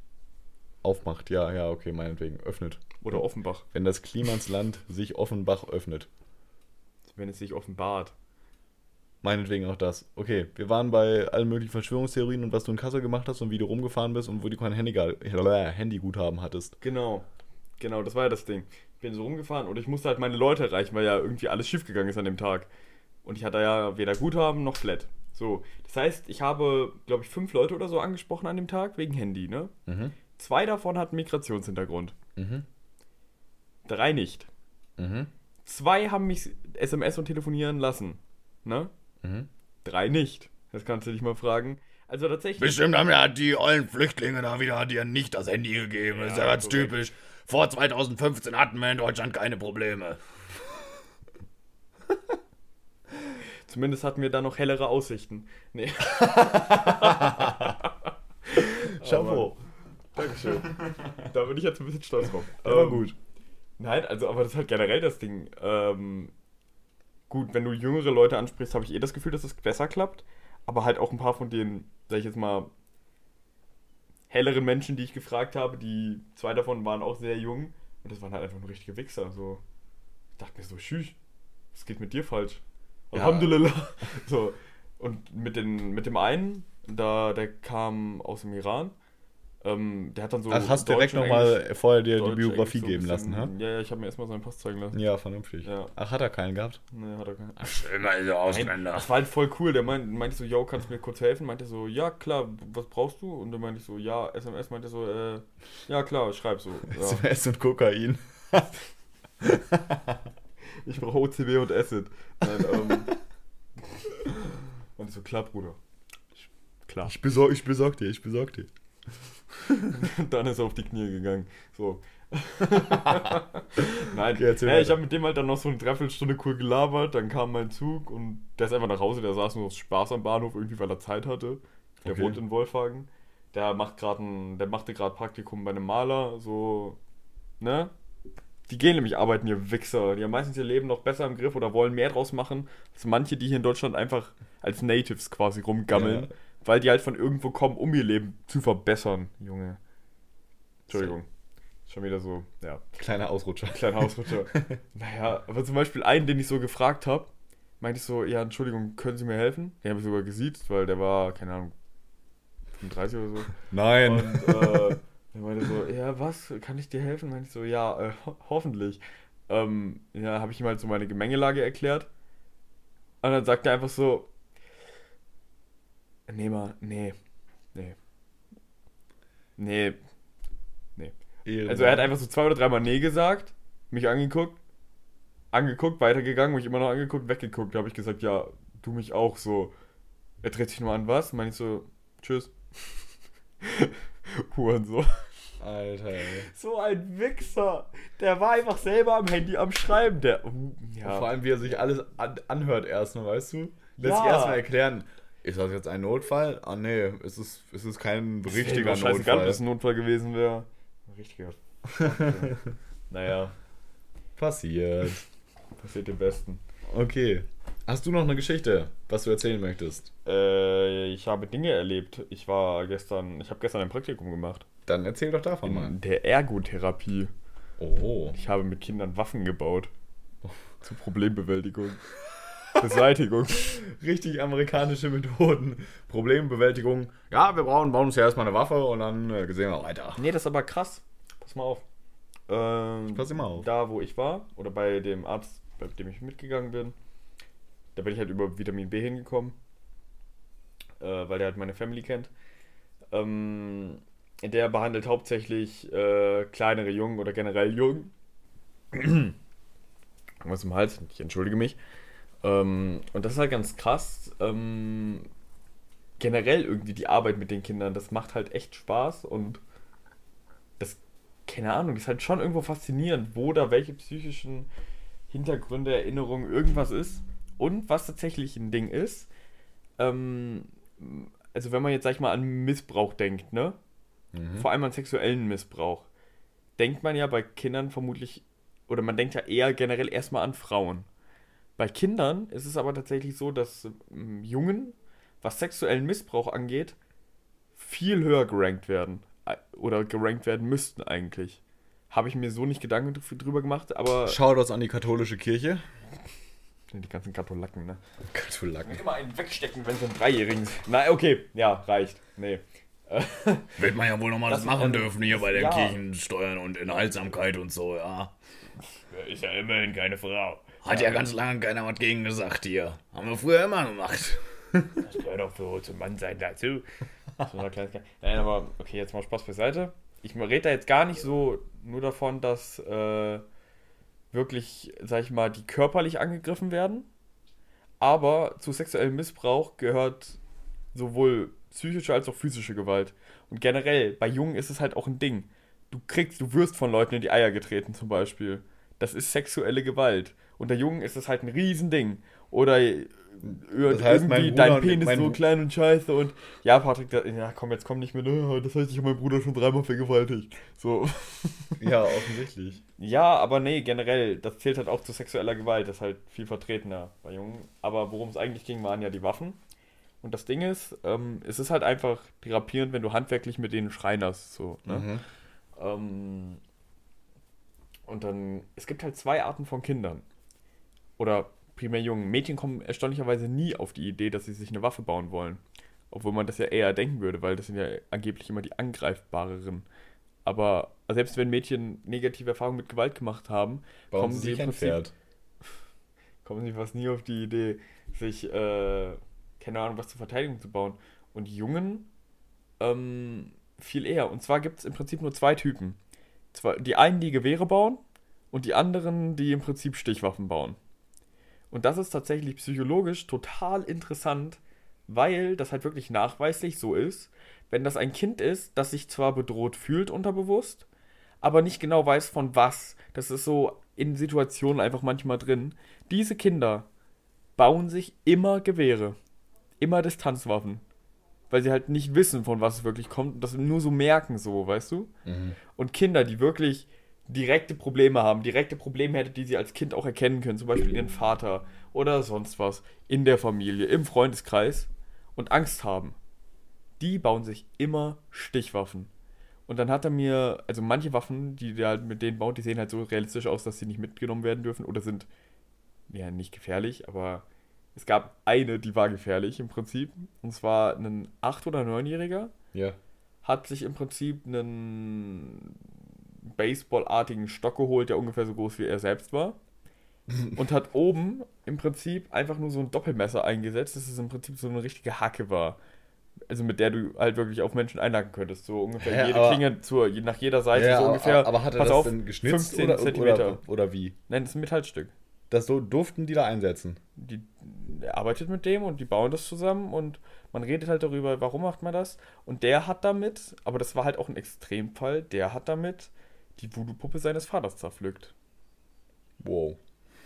Aufmacht, ja, ja, okay, meinetwegen. Öffnet. Oder Offenbach, Wenn das Klimansland sich Offenbach öffnet. wenn es sich offenbart. Meinetwegen auch das. Okay, wir waren bei allen möglichen Verschwörungstheorien und was du in Kassel gemacht hast und wie du rumgefahren bist und wo du kein Handy, [laughs] Handyguthaben hattest. Genau. Genau, das war ja das Ding. Ich bin so rumgefahren und ich musste halt meine Leute erreichen, weil ja irgendwie alles schief gegangen ist an dem Tag. Und ich hatte ja weder Guthaben noch Flat. So, das heißt, ich habe, glaube ich, fünf Leute oder so angesprochen an dem Tag wegen Handy, ne? Mhm. Zwei davon hatten Migrationshintergrund. Mhm. Drei nicht. Mhm. Zwei haben mich SMS und telefonieren lassen. Ne? Mhm. Drei nicht. Das kannst du dich mal fragen. Also tatsächlich. Bestimmt haben ja die ollen Flüchtlinge da wieder dir nicht das Handy gegeben. Das ist ja Ja, ganz korrekt. typisch. Vor 2015 hatten wir in Deutschland keine Probleme. [laughs] Zumindest hatten wir da noch hellere Aussichten. Nee. [laughs] Chapeau. Dankeschön. [laughs] da bin ich jetzt ein bisschen stolz drauf. Aber Ähm, gut. Nein, also, aber das ist halt generell das Ding. Ähm, gut, wenn du jüngere Leute ansprichst, habe ich eh das Gefühl, dass es besser klappt. Aber halt auch ein paar von den, sag ich jetzt mal, helleren Menschen, die ich gefragt habe, die zwei davon waren auch sehr jung. Und das waren halt einfach nur richtige Wichser. So. Ich dachte mir so, tschüss, was geht mit dir falsch? Ja. Alhamdulillah. [laughs] So. Und mit, den, mit dem einen, da, der kam aus dem Iran. Ähm, der hat dann so. Ach, hast Deutsch direkt nochmal vorher dir die Deutsch, Biografie Englisch geben so ein lassen, bisschen- ha? Ja, ja, ich habe mir erstmal seinen Pass zeigen lassen. Ja, vernünftig. Ja. Ach, hat er keinen gehabt? Nee, hat er keinen. Immer so Nein, Ausländer. das war halt voll cool. Der meint, meinte so, yo, kannst du mir kurz helfen? Meinte so, ja, klar, was brauchst du? Und dann meinte ich so, ja, SMS. Meinte so, äh, ja, klar, schreib so. Ja. SMS und Kokain. [laughs] Ich brauche OCB und Acid. Nein, ähm. Und ich so, klar, Bruder. Ich, klar. Ich besorg, ich besorg dir, ich besorg dir. [laughs] Dann ist er auf die Knie gegangen. So. [laughs] Nein, Okay, ja, ich habe mit dem halt dann noch so eine Dreiviertelstunde cool gelabert. Dann kam mein Zug und der ist einfach nach Hause. Der saß nur aus Spaß am Bahnhof, irgendwie, weil er Zeit hatte. Der Okay. wohnt in Wolfhagen. Der macht gerade der machte gerade Praktikum bei einem Maler. So, ne? Die gehen nämlich arbeiten, ihr Wichser. Die haben meistens ihr Leben noch besser im Griff oder wollen mehr draus machen, als manche, die hier in Deutschland einfach als Natives quasi rumgammeln. Ja. Weil die halt von irgendwo kommen, um ihr Leben zu verbessern, Junge. Entschuldigung. Schon wieder so, ja, Kleiner Ausrutscher. kleiner Ausrutscher. [laughs] naja, aber zum Beispiel einen, den ich so gefragt habe, meinte ich so, ja, Entschuldigung, können Sie mir helfen? Den habe ich sogar gesiezt, weil der war, keine Ahnung, 35 oder so. Nein. Und äh, er meinte so, ja, was, kann ich dir helfen? Meinte ich so, ja, äh, ho hoffentlich. Ähm, ja, habe ich ihm halt so meine Gemengelage erklärt. Und dann sagt er einfach so, nee, mal, nee, nee. Nee. Also er hat einfach so zwei oder dreimal nee gesagt, mich angeguckt angeguckt, weitergegangen, mich immer noch angeguckt, weggeguckt. Da habe ich gesagt, ja, du mich auch so. Er dreht sich nur an, was? Meine ich so, tschüss. [laughs] Huren so. Alter, ey. So ein Wichser. Der war einfach selber am Handy am Schreiben. Der, ja. Vor allem, wie er sich alles an anhört erstmal, weißt du? Lässt sich Ja. erstmal erklären. Ist das jetzt ein Notfall? Ah, nee, es ist, es ist kein richtiger Wäre scheißegal, Notfall. ob das ein Notfall gewesen wäre. Richtiger. [laughs] naja, Passiert. passiert dem Besten. Okay. Hast du noch eine Geschichte, was du erzählen möchtest? Äh, ich habe Dinge erlebt. Ich war gestern, ich habe gestern ein Praktikum gemacht. Dann erzähl doch davon mal. In der Ergotherapie. Oh. Ich habe mit Kindern Waffen gebaut. Zur Problembewältigung. [laughs] Beseitigung. [laughs] Richtig amerikanische Methoden. Problembewältigung. Ja, wir brauchen, bauen uns ja erstmal eine Waffe und dann äh, sehen wir weiter. Nee, das ist aber krass. Pass mal auf. Ähm, Pass immer auf. Da, wo ich war, oder bei dem Arzt, bei dem ich mitgegangen bin, da bin ich halt über Vitamin B hingekommen. Äh, weil der halt meine Family kennt. Ähm, der behandelt hauptsächlich äh, kleinere Jungen oder generell Jungen. [clears throat] Was im Hals, ich entschuldige mich. Ähm, und das ist halt ganz krass. Ähm, generell irgendwie die Arbeit mit den Kindern, das macht halt echt Spaß und das, keine Ahnung, ist halt schon irgendwo faszinierend, wo da welche psychischen Hintergründe, Erinnerungen, irgendwas ist. Und was tatsächlich ein Ding ist, ähm, also wenn man jetzt, sag ich mal, an Missbrauch denkt, ne? Mhm. Vor allem an sexuellen Missbrauch, denkt man ja bei Kindern vermutlich, oder man denkt ja eher generell erstmal an Frauen. Bei Kindern ist es aber tatsächlich so, dass ähm, Jungen, was sexuellen Missbrauch angeht, viel höher gerankt werden. Äh, Oder gerankt werden müssten eigentlich. Habe ich mir so nicht Gedanken dr- drüber gemacht, aber. Shoutouts an die katholische Kirche. Die ganzen Katholaken, ne? Katholaken. Immer einen wegstecken, wenn sie einen Dreijährigen. Na, okay, ja, reicht. Nee. [laughs] Wird man ja wohl noch mal das, Das- machen ähm, dürfen hier bei den ja. Kirchensteuern und Enthaltsamkeit und so, ja. Ist ja immerhin keine Frau. Hat ja ganz lange keiner was gegen gesagt hier. Haben wir früher immer gemacht. Das gehört doch für zum Mann sein dazu. Ge- Nein, aber okay, jetzt mal Spaß beiseite. Ich rede da jetzt gar nicht so nur davon, dass äh, wirklich, sag ich mal, die körperlich angegriffen werden. Aber zu sexuellem Missbrauch gehört sowohl psychische als auch physische Gewalt. Und generell, bei Jungen ist es halt auch ein Ding. Du kriegst, du wirst von Leuten in die Eier getreten zum Beispiel. Das ist sexuelle Gewalt. Unter Jungen ist es halt ein Riesending. Oder Das heißt, irgendwie dein Penis so klein und scheiße und ja, Patrick, da, ja, komm, jetzt komm nicht mit, äh, das heißt, ich habe meinen Bruder schon dreimal vergewaltigt. So. [laughs] Ja, offensichtlich. Ja, aber nee, generell, das zählt halt auch zu sexueller Gewalt, das ist halt viel vertretener bei Jungen. Aber worum es eigentlich ging, waren ja die Waffen. Und das Ding ist, ähm, es ist halt einfach therapierend, wenn du handwerklich mit denen schreinerst, so, ne? Mhm. Ähm, und dann, es gibt halt zwei Arten von Kindern. Oder primär Jungen. Mädchen kommen erstaunlicherweise nie auf die Idee, dass sie sich eine Waffe bauen wollen. Obwohl man das ja eher denken würde, weil das sind ja angeblich immer die angreifbareren. Aber selbst wenn Mädchen negative Erfahrungen mit Gewalt gemacht haben, Bauen kommen sie sich Prinzip Pferd. [laughs] kommen sie fast nie auf die Idee, sich, äh, keine Ahnung, was zur Verteidigung zu bauen. Und Jungen ähm, viel eher. Und zwar gibt es im Prinzip nur zwei Typen. Zwar die einen, die Gewehre bauen und die anderen, die im Prinzip Stichwaffen bauen. Und das ist tatsächlich psychologisch total interessant, weil das halt wirklich nachweislich so ist, wenn das ein Kind ist, das sich zwar bedroht fühlt unterbewusst, aber nicht genau weiß von was. Das ist so in Situationen einfach manchmal drin. Diese Kinder bauen sich immer Gewehre, immer Distanzwaffen, weil sie halt nicht wissen, von was es wirklich kommt und das nur so merken, so, weißt du? Mhm. Und Kinder, die wirklich direkte Probleme haben, direkte Probleme hätte, die sie als Kind auch erkennen können, zum Beispiel ihren Vater oder sonst was, in der Familie, im Freundeskreis und Angst haben, die bauen sich immer Stichwaffen. Und dann hat er mir, also manche Waffen, die der halt mit denen baut, die sehen halt so realistisch aus, dass sie nicht mitgenommen werden dürfen oder sind, ja, nicht gefährlich, aber es gab eine, die war gefährlich im Prinzip. Und zwar ein 8- oder 9-Jähriger, Ja. hat sich im Prinzip einen Baseballartigen Stock geholt, der ungefähr so groß wie er selbst war. [laughs] und hat oben im Prinzip einfach nur so ein Doppelmesser eingesetzt, dass es im Prinzip so eine richtige Hacke war. Also mit der du halt wirklich auf Menschen einhaken könntest. So ungefähr Hä, jede aber- Klinge zur, nach jeder Seite ja so aber, ungefähr. aber hat er pass das auf, denn geschnitzt 15 oder, Zentimeter. oder, oder wie? Nein, das ist ein Metallstück. Das so durften die da einsetzen. die, er arbeitet mit dem und die bauen das zusammen und man redet halt darüber, warum macht man das. Und der hat damit, aber das war halt auch ein Extremfall, der hat damit die Voodoo-Puppe seines Vaters zerpflückt. Wow.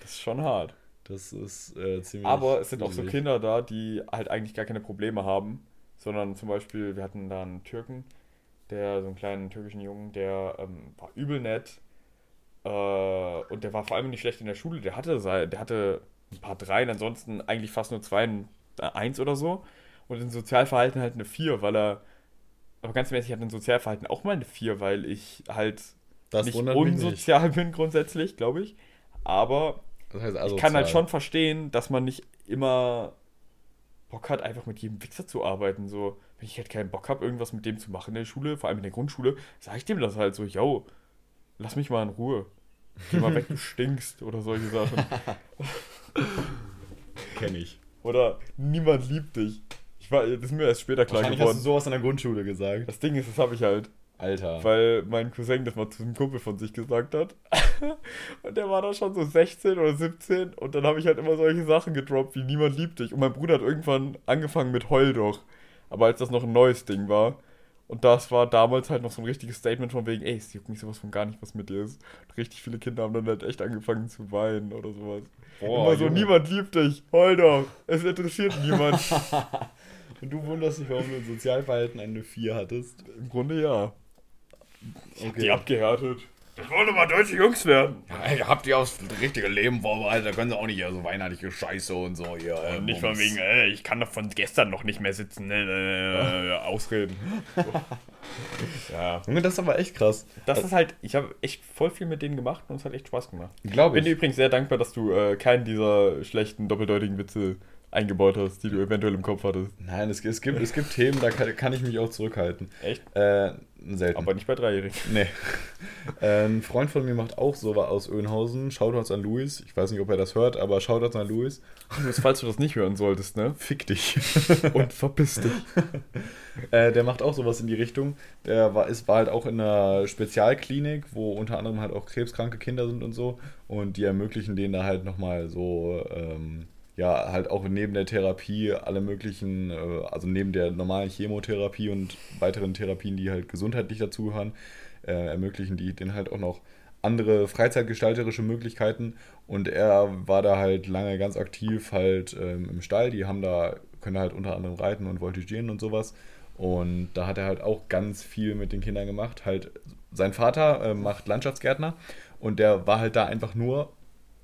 Das ist schon hart. Das ist äh, ziemlich. Aber es sind auch so. Kinder da, die halt eigentlich gar keine Probleme haben, sondern zum Beispiel, wir hatten da einen Türken, der, so einen kleinen türkischen Jungen, der ähm, war übel nett äh, und der war vor allem nicht schlecht in der Schule, der hatte, der hatte ein paar Dreien, ansonsten eigentlich fast nur zwei, äh, eins oder so und in Sozialverhalten halt eine Vier, weil er, aber ganz mäßig hat in Sozialverhalten auch mal eine Vier, weil ich halt Das nicht wundert mich nicht. unsozial bin grundsätzlich, glaube ich, aber Das heißt also ich kann halt schon verstehen, dass man nicht immer Bock hat, einfach mit jedem Wichser zu arbeiten. So, wenn ich halt keinen Bock habe, irgendwas mit dem zu machen in der Schule, vor allem in der Grundschule, sage ich dem das halt so, yo, lass mich mal in Ruhe. Geh mal weg, du stinkst oder solche Sachen. [laughs] Kenne ich. Oder niemand liebt dich. Ich war, das ist mir erst später klar Wahrscheinlich hast du geworden. sowas in der Grundschule gesagt. Das Ding ist, das habe ich halt. Alter. Weil mein Cousin das mal zu einem Kumpel von sich gesagt hat. [laughs] und der war da schon so 16 oder 17 und dann habe ich halt immer solche Sachen gedroppt wie niemand liebt dich. Und mein Bruder hat irgendwann angefangen mit Heul doch. Aber als das noch ein neues Ding war. Und das war damals halt noch so ein richtiges Statement von wegen, ey, es juckt mich sowas von gar nicht, was mit dir ist. Und richtig viele Kinder haben dann halt echt angefangen zu weinen oder sowas. Boah, immer so, Junge. niemand liebt dich, heul doch, es interessiert [laughs] niemand. Und du wunderst dich, warum du im Sozialverhalten eine 4 hattest. Im Grunde ja. Okay. Die abgehärtet. Das wollen doch mal deutsche Jungs werden. Ja, ihr habt die aufs richtige Leben vorbereitet, da können sie auch nicht hier so weihnachtliche Scheiße und so hier. Äh, Nicht von wegen, äh, ich kann doch von gestern noch nicht mehr sitzen. Äh, [laughs] äh, Ausreden. [laughs] ja. Junge, das ist aber echt krass. Das ist halt, ich habe echt voll viel mit denen gemacht und es hat echt Spaß gemacht. Glaube Bin ich. dir übrigens sehr dankbar, dass du äh, keinen dieser schlechten, doppeldeutigen Witze eingebaut hast, die du eventuell im Kopf hattest. Nein, es, es, gibt, es gibt Themen, da kann, kann ich mich auch zurückhalten. Echt? Äh, selten. Aber nicht bei Dreijährigen. [laughs] Nee. Äh, ein Freund von mir macht auch so was aus Öhnhausen. Shoutouts an Luis. Ich weiß nicht, ob er das hört, aber Shoutouts an Luis. Falls du das nicht hören solltest, ne? Fick dich. [laughs] Und verpiss dich. [laughs] äh, der macht auch sowas in die Richtung. Der war, ist, war halt auch in einer Spezialklinik, wo unter anderem halt auch krebskranke Kinder sind und so. Und die ermöglichen denen da halt nochmal so, ähm, ja, halt auch neben der Therapie alle möglichen, äh, also neben der normalen Chemotherapie und weiteren Therapien, die halt gesundheitlich dazugehören, äh, ermöglichen die denen halt auch noch andere freizeitgestalterische Möglichkeiten und er war da halt lange ganz aktiv halt ähm, im Stall. Die haben da, können halt unter anderem reiten und voltigieren und sowas. Und da hat er halt auch ganz viel mit den Kindern gemacht. Halt, sein Vater äh, macht Landschaftsgärtner und der war halt da einfach nur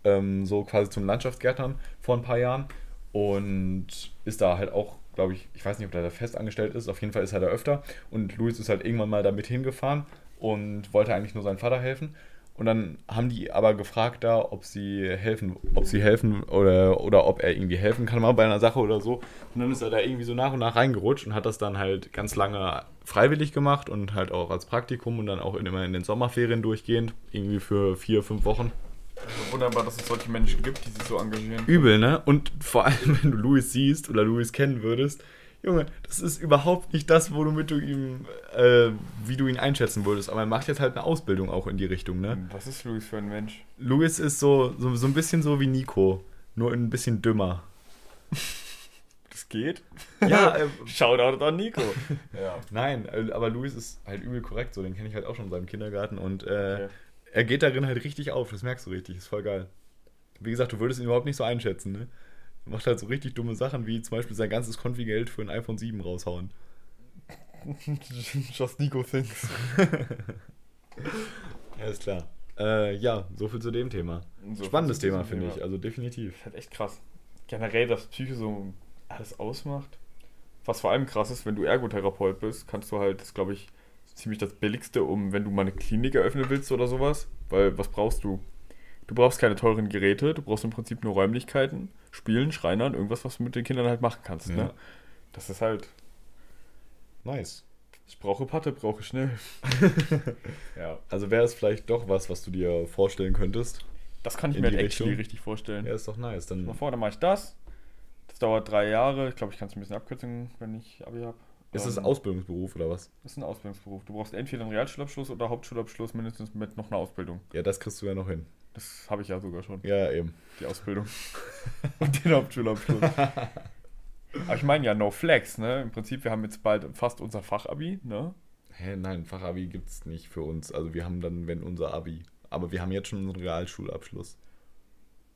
ähm, so quasi zum Landschaftsgärtnern vor ein paar Jahren und ist da halt auch, glaube ich, ich weiß nicht, ob der da fest angestellt ist, auf jeden Fall ist er da öfter und Luis ist halt irgendwann mal damit hingefahren und wollte eigentlich nur seinem Vater helfen. Und dann haben die aber gefragt da, ob sie helfen, ob sie helfen oder, oder ob er irgendwie helfen kann mal bei einer Sache oder so. Und dann ist er da irgendwie so nach und nach reingerutscht und hat das dann halt ganz lange freiwillig gemacht und halt auch als Praktikum und dann auch immer in den Sommerferien durchgehend, irgendwie für vier, fünf Wochen. Wunderbar, dass es solche Menschen gibt, die sich so engagieren. Übel, ne? Und vor allem, wenn du Louis siehst oder Louis kennen würdest, Junge, das ist überhaupt nicht das, womit du ihm, äh, wie du ihn einschätzen würdest. Aber er macht jetzt halt eine Ausbildung auch in die Richtung, ne? Was ist Luis für ein Mensch? Louis ist so, so, so ein bisschen so wie Nico, nur ein bisschen dümmer. Das geht? Ja, [laughs] äh, Shoutout an Nico. [laughs] ja. nein, äh, aber Louis ist halt übel korrekt, so den kenne ich halt auch schon in seinem Kindergarten und äh, Okay. Er geht darin halt richtig auf, das merkst du richtig, ist voll geil. Wie gesagt, du würdest ihn überhaupt nicht so einschätzen, ne? Er macht halt so richtig dumme Sachen, wie zum Beispiel sein ganzes Konfigeld für ein iPhone 7 raushauen. [laughs] Just Nico thinks. [laughs] Ja, ist klar. Äh, ja, so viel zu dem Thema. So Spannendes Thema, finde ich, also definitiv. Ist halt echt krass. Generell, dass Psyche so alles ausmacht. Was vor allem krass ist, wenn du Ergotherapeut bist, kannst du halt, das glaube ich, ziemlich das Billigste, um, wenn du mal eine Klinik eröffnen willst oder sowas. Weil, was brauchst du? Du brauchst keine teuren Geräte, du brauchst im Prinzip nur Räumlichkeiten, Spielen, Schreinern, irgendwas, was du mit den Kindern halt machen kannst. Ja. Ne? Das ist halt, Nice. ich brauche Patte, brauche schnell. [laughs] ja. Also wäre es vielleicht doch was, was du dir vorstellen könntest. Das kann ich mir halt actually richtig vorstellen. Ja, ist doch nice. Mal Dann vor, dann mache ich das. Das dauert drei Jahre. Ich glaube, ich kann es ein bisschen abkürzen, wenn ich Abi habe. Ist es Ausbildungsberuf oder was? Das ist ein Ausbildungsberuf. Du brauchst entweder einen Realschulabschluss oder Hauptschulabschluss, mindestens mit noch einer Ausbildung. Ja, das kriegst du ja noch hin. Das habe ich ja sogar schon, Ja, eben. die Ausbildung. [laughs] Und den Hauptschulabschluss. Aber ich meine ja, no flex, ne? Im Prinzip, wir haben jetzt bald fast unser Fachabi, ne? Hä, nein, Fachabi gibt's nicht für uns. Also wir haben dann, wenn unser Abi. Aber wir haben jetzt schon unseren Realschulabschluss.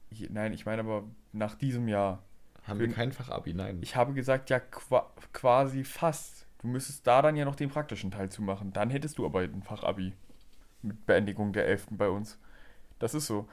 Ich, nein, ich meine aber nach diesem Jahr. Haben wir kein Fachabi, nein. Ich habe gesagt, ja, qua quasi fast. Du müsstest da dann ja noch den praktischen Teil zu machen. Dann hättest du aber ein Fachabi. Mit Beendigung der 11. bei uns. Das ist so.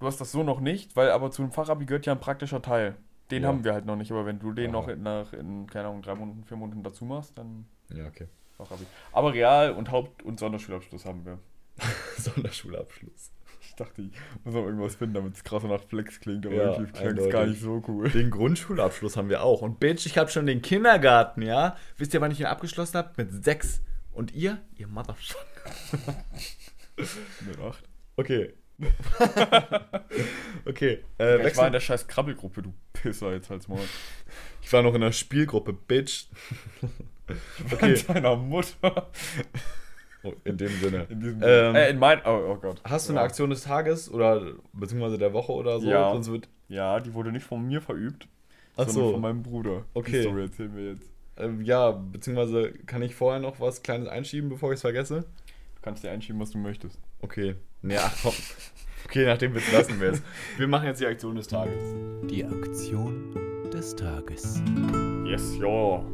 Du hast das so noch nicht, weil aber zu einem Fachabi gehört ja ein praktischer Teil. Den Ja. haben wir halt noch nicht, aber wenn du den Ja. noch in, nach, in, keine Ahnung, drei Monaten, vier Monaten dazu machst, dann ja, okay. Fachabi. Aber Real- und Haupt- und Sonderschulabschluss haben wir. [laughs] Sonderschulabschluss. Ich dachte, ich muss noch irgendwas finden, damit es krasser nach Flex klingt, aber Ja, irgendwie klingt es gar nicht so cool. Den Grundschulabschluss haben wir auch. Und Bitch, ich habe schon den Kindergarten, ja? Wisst ihr, wann ich ihn abgeschlossen habe? Mit sechs. Und ihr? Ihr Motherfucker. Mit acht. Okay. [laughs] okay. Äh, ich war in der scheiß Krabbelgruppe, du Pisser jetzt halt's mal. ich war noch in der Spielgruppe, Bitch. [laughs] okay. An deiner Mutter. In dem Sinne. In diesem Ähm, äh, in mein, oh, oh Gott. Hast du eine Ja. Aktion des Tages oder beziehungsweise der Woche oder so? Ja. Sonst wird, Ja, die wurde nicht von mir verübt, Ach sondern so. von meinem Bruder. Okay. Die Story erzählen wir jetzt. ähm, ja, beziehungsweise kann ich vorher noch was Kleines einschieben, bevor ich es vergesse? Du kannst dir einschieben, was du möchtest. Okay. Nee, ach komm. [laughs] Okay, nachdem wir es lassen wir es. Wir machen jetzt die Aktion des Tages. Die Aktion des Tages. Yes, ja.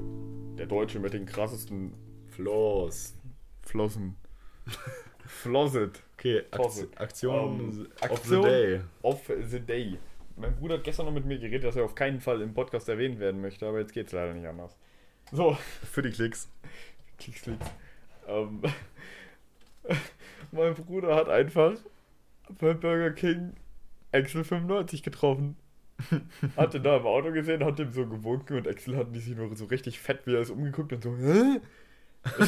Der Deutsche mit den krassesten Floss. Flossen. Flosset. Okay, Tosse. Akt Aktion Ähm, of Aktion? the Day. Of the day. Mein Bruder hat gestern noch mit mir geredet, dass er auf keinen Fall im Podcast erwähnt werden möchte, aber jetzt geht's leider nicht anders. So, Für die Klicks. Klicks, Klicks. Ähm, [laughs] mein Bruder hat einfach bei Burger King Excel 95 getroffen. [laughs] Hat ihn da im Auto gesehen, hat ihm so gewunken und Excel hat sich nur so richtig fett, wie er es umgeguckt und so, hä? [laughs]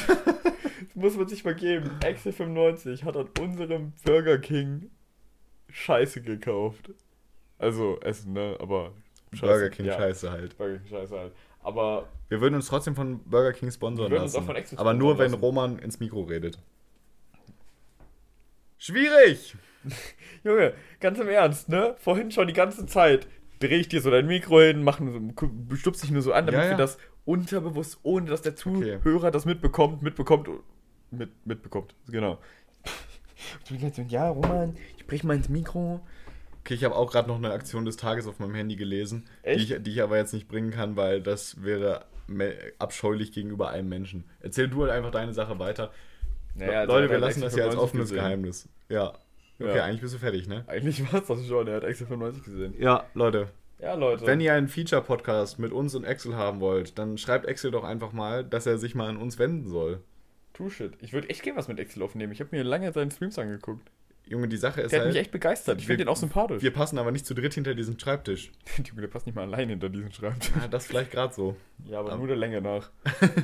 das muss man sich mal geben. Excel 95 hat an unserem Burger King Scheiße gekauft. Also Essen, ne? Aber Scheiße. Burger King ja, Scheiße halt. Burger King Scheiße halt. Aber Wir würden uns trotzdem von Burger King sponsern Wir würden uns lassen. auch von Excel aber nur, wenn lassen. Roman ins Mikro redet. Schwierig! [laughs] Junge, ganz im Ernst, ne? Vorhin schon die ganze Zeit dreh ich dir so dein Mikro hin, machen stupst dich nur so an, damit Ja, ja. wir das unterbewusst, ohne dass der Okay. Zuhörer das mitbekommt, mitbekommt, mit, mitbekommt, genau. Ja, Roman, sprich mal ins Mikro. Okay, ich habe auch gerade noch eine Aktion des Tages auf meinem Handy gelesen, die ich, die ich aber jetzt nicht bringen kann, weil das wäre abscheulich gegenüber einem Menschen. Erzähl du halt einfach deine Sache weiter. Naja, Leute, also wir er hat lassen das ja als 95 offenes gesehen. Geheimnis. Ja. Okay, Ja. eigentlich bist du fertig, ne? Eigentlich war es das schon, er hat Excel 95 gesehen. Ja, Leute, Ja, Leute. wenn ihr einen Feature-Podcast mit uns und Excel haben wollt, dann schreibt Excel doch einfach mal, dass er sich mal an uns wenden soll. True shit. Ich würde echt gerne was mit Excel aufnehmen. Ich habe mir lange seine Streams angeguckt. Junge, die Sache ist Der hat halt, mich echt begeistert. Ich finde den auch sympathisch. wir passen aber nicht zu dritt hinter diesem Schreibtisch. [laughs] Junge, der passt nicht mal allein hinter diesen Schreibtisch. Ah, das vielleicht gerade so. Ja, aber Aber- nur der Länge nach.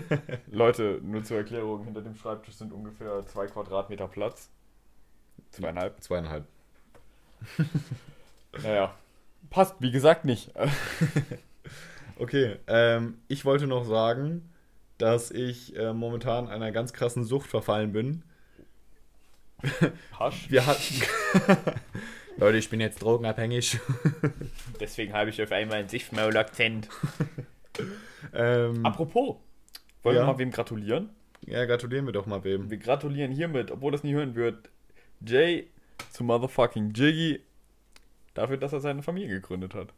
[laughs] Leute, nur zur Erklärung, hinter dem Schreibtisch sind ungefähr zwei Quadratmeter Platz. Zweieinhalb. Zweieinhalb. [laughs] Naja. Passt, wie gesagt, nicht. Okay, ähm, ich wollte noch sagen, dass ich äh, momentan einer ganz krassen Sucht verfallen bin. Hasch. Wir hatten. [laughs] Leute, ich bin jetzt drogenabhängig. [laughs] Deswegen habe ich auf einmal einen Sichtmaul-Akzent. ähm, Apropos, wollen Ja. wir mal wem gratulieren? ja, gratulieren wir doch mal wem. Wir gratulieren hiermit, obwohl das nie hören wird, Jay zu Motherfucking Jiggy dafür, dass er seine Familie gegründet hat.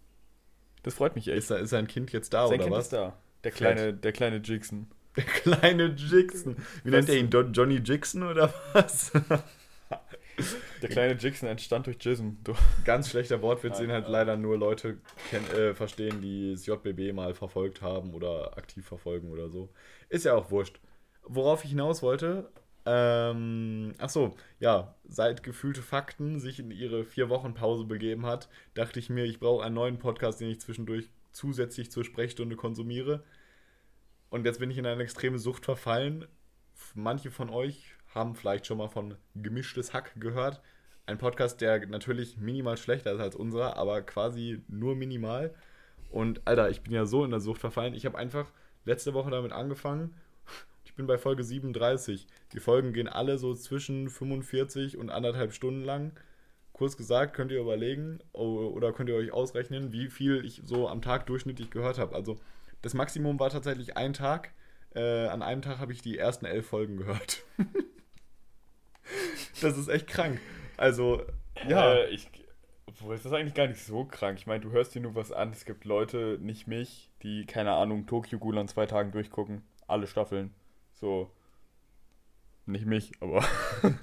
Das freut mich echt. Ist, da, ist sein Kind jetzt da Sein oder Kind was? ist da. Der kleine, der kleine Jigson. [laughs] Der kleine Jixon. Wie nennt er ihn? Don Johnny Jixon oder was? [laughs] Der kleine Jigson entstand durch Jism. Du- Ganz schlechter Wortwitz, den halt leider nur Leute äh, verstehen, die das JBB mal verfolgt haben oder aktiv verfolgen oder so. Ist ja auch wurscht. Worauf ich hinaus wollte, ähm, ach so, ja, seit gefühlte Fakten sich in ihre vier Wochen Pause begeben hat, dachte ich mir, ich brauche einen neuen Podcast, den ich zwischendurch zusätzlich zur Sprechstunde konsumiere. Und jetzt bin ich in eine extreme Sucht verfallen. Manche von euch haben vielleicht schon mal von Gemischtes Hack gehört. Ein Podcast, der natürlich minimal schlechter ist als unserer, aber quasi nur minimal. Und Alter, ich bin ja so in der Sucht verfallen. Ich habe einfach letzte Woche damit angefangen. Ich bin bei Folge 37. Die Folgen gehen alle so zwischen 45 und anderthalb Stunden lang. Kurz gesagt, könnt ihr überlegen o- oder könnt ihr euch ausrechnen, wie viel ich so am Tag durchschnittlich gehört habe. Also das Maximum war tatsächlich ein Tag. Äh, an einem Tag habe ich die ersten elf Folgen gehört. [laughs] das ist echt krank. Also, ja. Äh, ich, obwohl, ist das eigentlich gar nicht so krank. Ich meine, du hörst dir nur was an. Es gibt Leute, nicht mich, die, keine Ahnung, Tokyo Ghoul an zwei Tagen durchgucken. Alle Staffeln. So. Nicht mich, aber [laughs]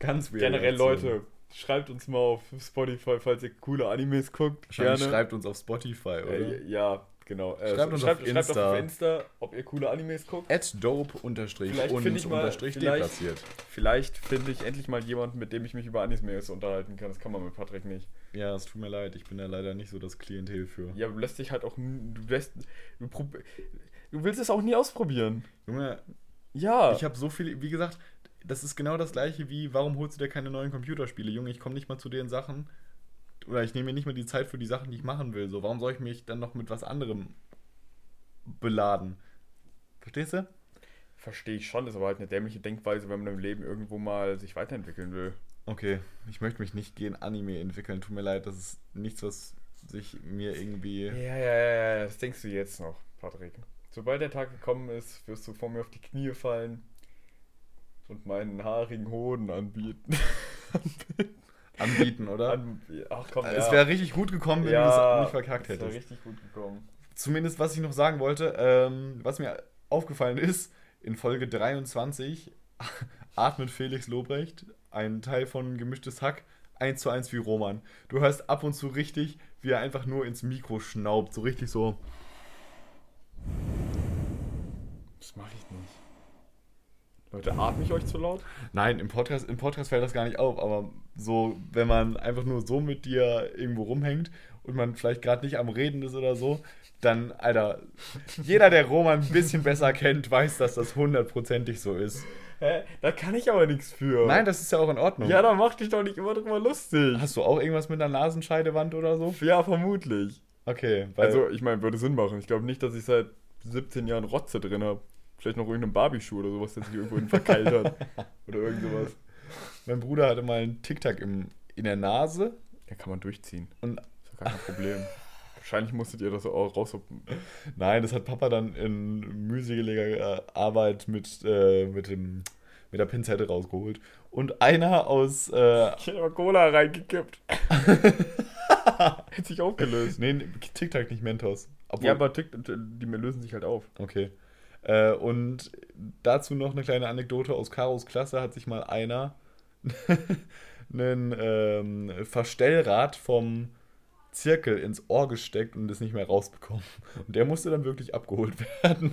Ganz weird. generell Leute, schreibt uns mal auf Spotify, falls ihr coole Animes guckt. Gerne. schreibt uns auf Spotify, oder? Äh, ja, genau. Äh, Schreibt uns schreibt, auf schreibt Insta. auf Insta, ob ihr coole Animes guckt. At dope unterstrich Vielleicht und ich mal- unterstrich vielleicht- deplatziert. Vielleicht finde ich endlich mal jemanden, mit dem ich mich über Animes unterhalten kann. Das kann man mit Patrick nicht. Ja, es tut mir leid, ich bin da leider nicht so das Klientel für. Ja, du lässt dich halt auch. Du lässt. Du, du willst es auch nie ausprobieren. Junge, Ja. ich habe so viel, wie gesagt, das ist genau das gleiche wie, warum holst du dir keine neuen Computerspiele? Junge, ich komme nicht mal zu den Sachen, oder ich nehme mir nicht mal die Zeit für die Sachen, die ich machen will. So, warum soll ich mich dann noch mit was anderem beladen? Verstehst du? Verstehe ich schon, ist aber halt eine dämliche Denkweise, wenn man im Leben irgendwo mal sich weiterentwickeln will. Okay, ich möchte mich nicht gegen Anime entwickeln. Tut mir leid, das ist nichts, was sich mir irgendwie. Ja, ja, ja, ja, das denkst du jetzt noch, Patrick. Sobald der Tag gekommen ist, wirst du vor mir auf die Knie fallen und meinen haarigen Hoden anbieten. [laughs] anbieten, oder? An, ach komm, Es ja. wäre richtig gut gekommen, wenn du ja, es nicht verkackt das wär hättest. richtig gut gekommen. Zumindest, was ich noch sagen wollte, ähm, was mir aufgefallen ist, in Folge 23 [laughs] atmet Felix Lobrecht, ein Teil von Gemischtes Hack, eins zu eins wie Roman. Du hörst ab und zu richtig, wie er einfach nur ins Mikro schnaubt, so richtig so. Das mache ich nicht. Leute, atme ich euch zu laut? Nein, im Podcast, im Podcast fällt das gar nicht auf, aber so, wenn man einfach nur so mit dir irgendwo rumhängt und man vielleicht gerade nicht am Reden ist oder so, dann, Alter, jeder, der Roman ein bisschen besser kennt, weiß, dass das hundertprozentig so ist. Hä? Da kann ich aber nichts für. Nein, das ist ja auch in Ordnung. Ja, dann mach dich doch nicht immer drüber lustig. Hast du auch irgendwas mit einer Nasenscheidewand oder so? Ja, vermutlich. Okay, weil, Also, ich meine, würde Sinn machen. Ich glaube nicht, dass ich seit 17 Jahren Rotze drin habe. Vielleicht noch irgendeinen Barbie-Schuh oder sowas, der sich irgendwo hin verkeilt hat. [laughs] Oder irgend sowas. mein Bruder hatte mal einen Tic-Tac in der Nase Ja, kann man durchziehen. und Ist ja gar kein Problem. Wahrscheinlich musstet ihr das auch raushoppen. nein, das hat Papa dann in mühseliger Arbeit mit, äh, mit, dem, mit der Pinzette rausgeholt. Und einer aus, äh, Ich hätte aber Cola reingekippt. [laughs] Hätte sich aufgelöst. nee, Tic-Tac, nicht Mentos. Obwohl- Ja, aber tick, die lösen sich halt auf. Okay. Äh, und dazu noch eine kleine Anekdote aus Karos Klasse hat sich mal einer [laughs] einen ähm, Verstellrad vom Zirkel ins Ohr gesteckt und es nicht mehr rausbekommen. Und der musste dann wirklich abgeholt [laughs] werden.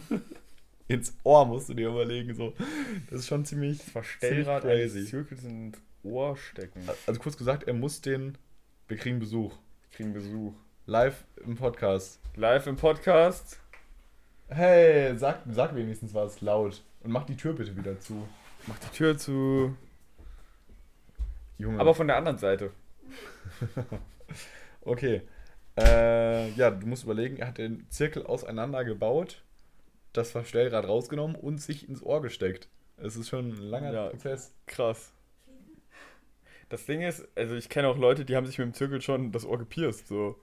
ins Ohr musst du dir überlegen, so. Das ist schon ziemlich, Verstellrad ziemlich eines. Zirkels ins Ohr stecken. Also kurz gesagt, er muss den, wir kriegen Besuch. Wir kriegen Besuch. Live im Podcast. Live im Podcast. Hey, sag, sag wenigstens was laut. Und mach die Tür bitte wieder zu. Mach die Tür zu. Junge. Aber von der anderen Seite. [laughs] Okay. Äh, ja, du musst überlegen, er hat den Zirkel auseinandergebaut, das Verstellrad rausgenommen und sich ins Ohr gesteckt. Es ist schon ein langer Ja. Prozess. Krass. Das Ding ist, also ich kenne auch Leute, die haben sich mit dem Zirkel schon das Ohr gepierst. So.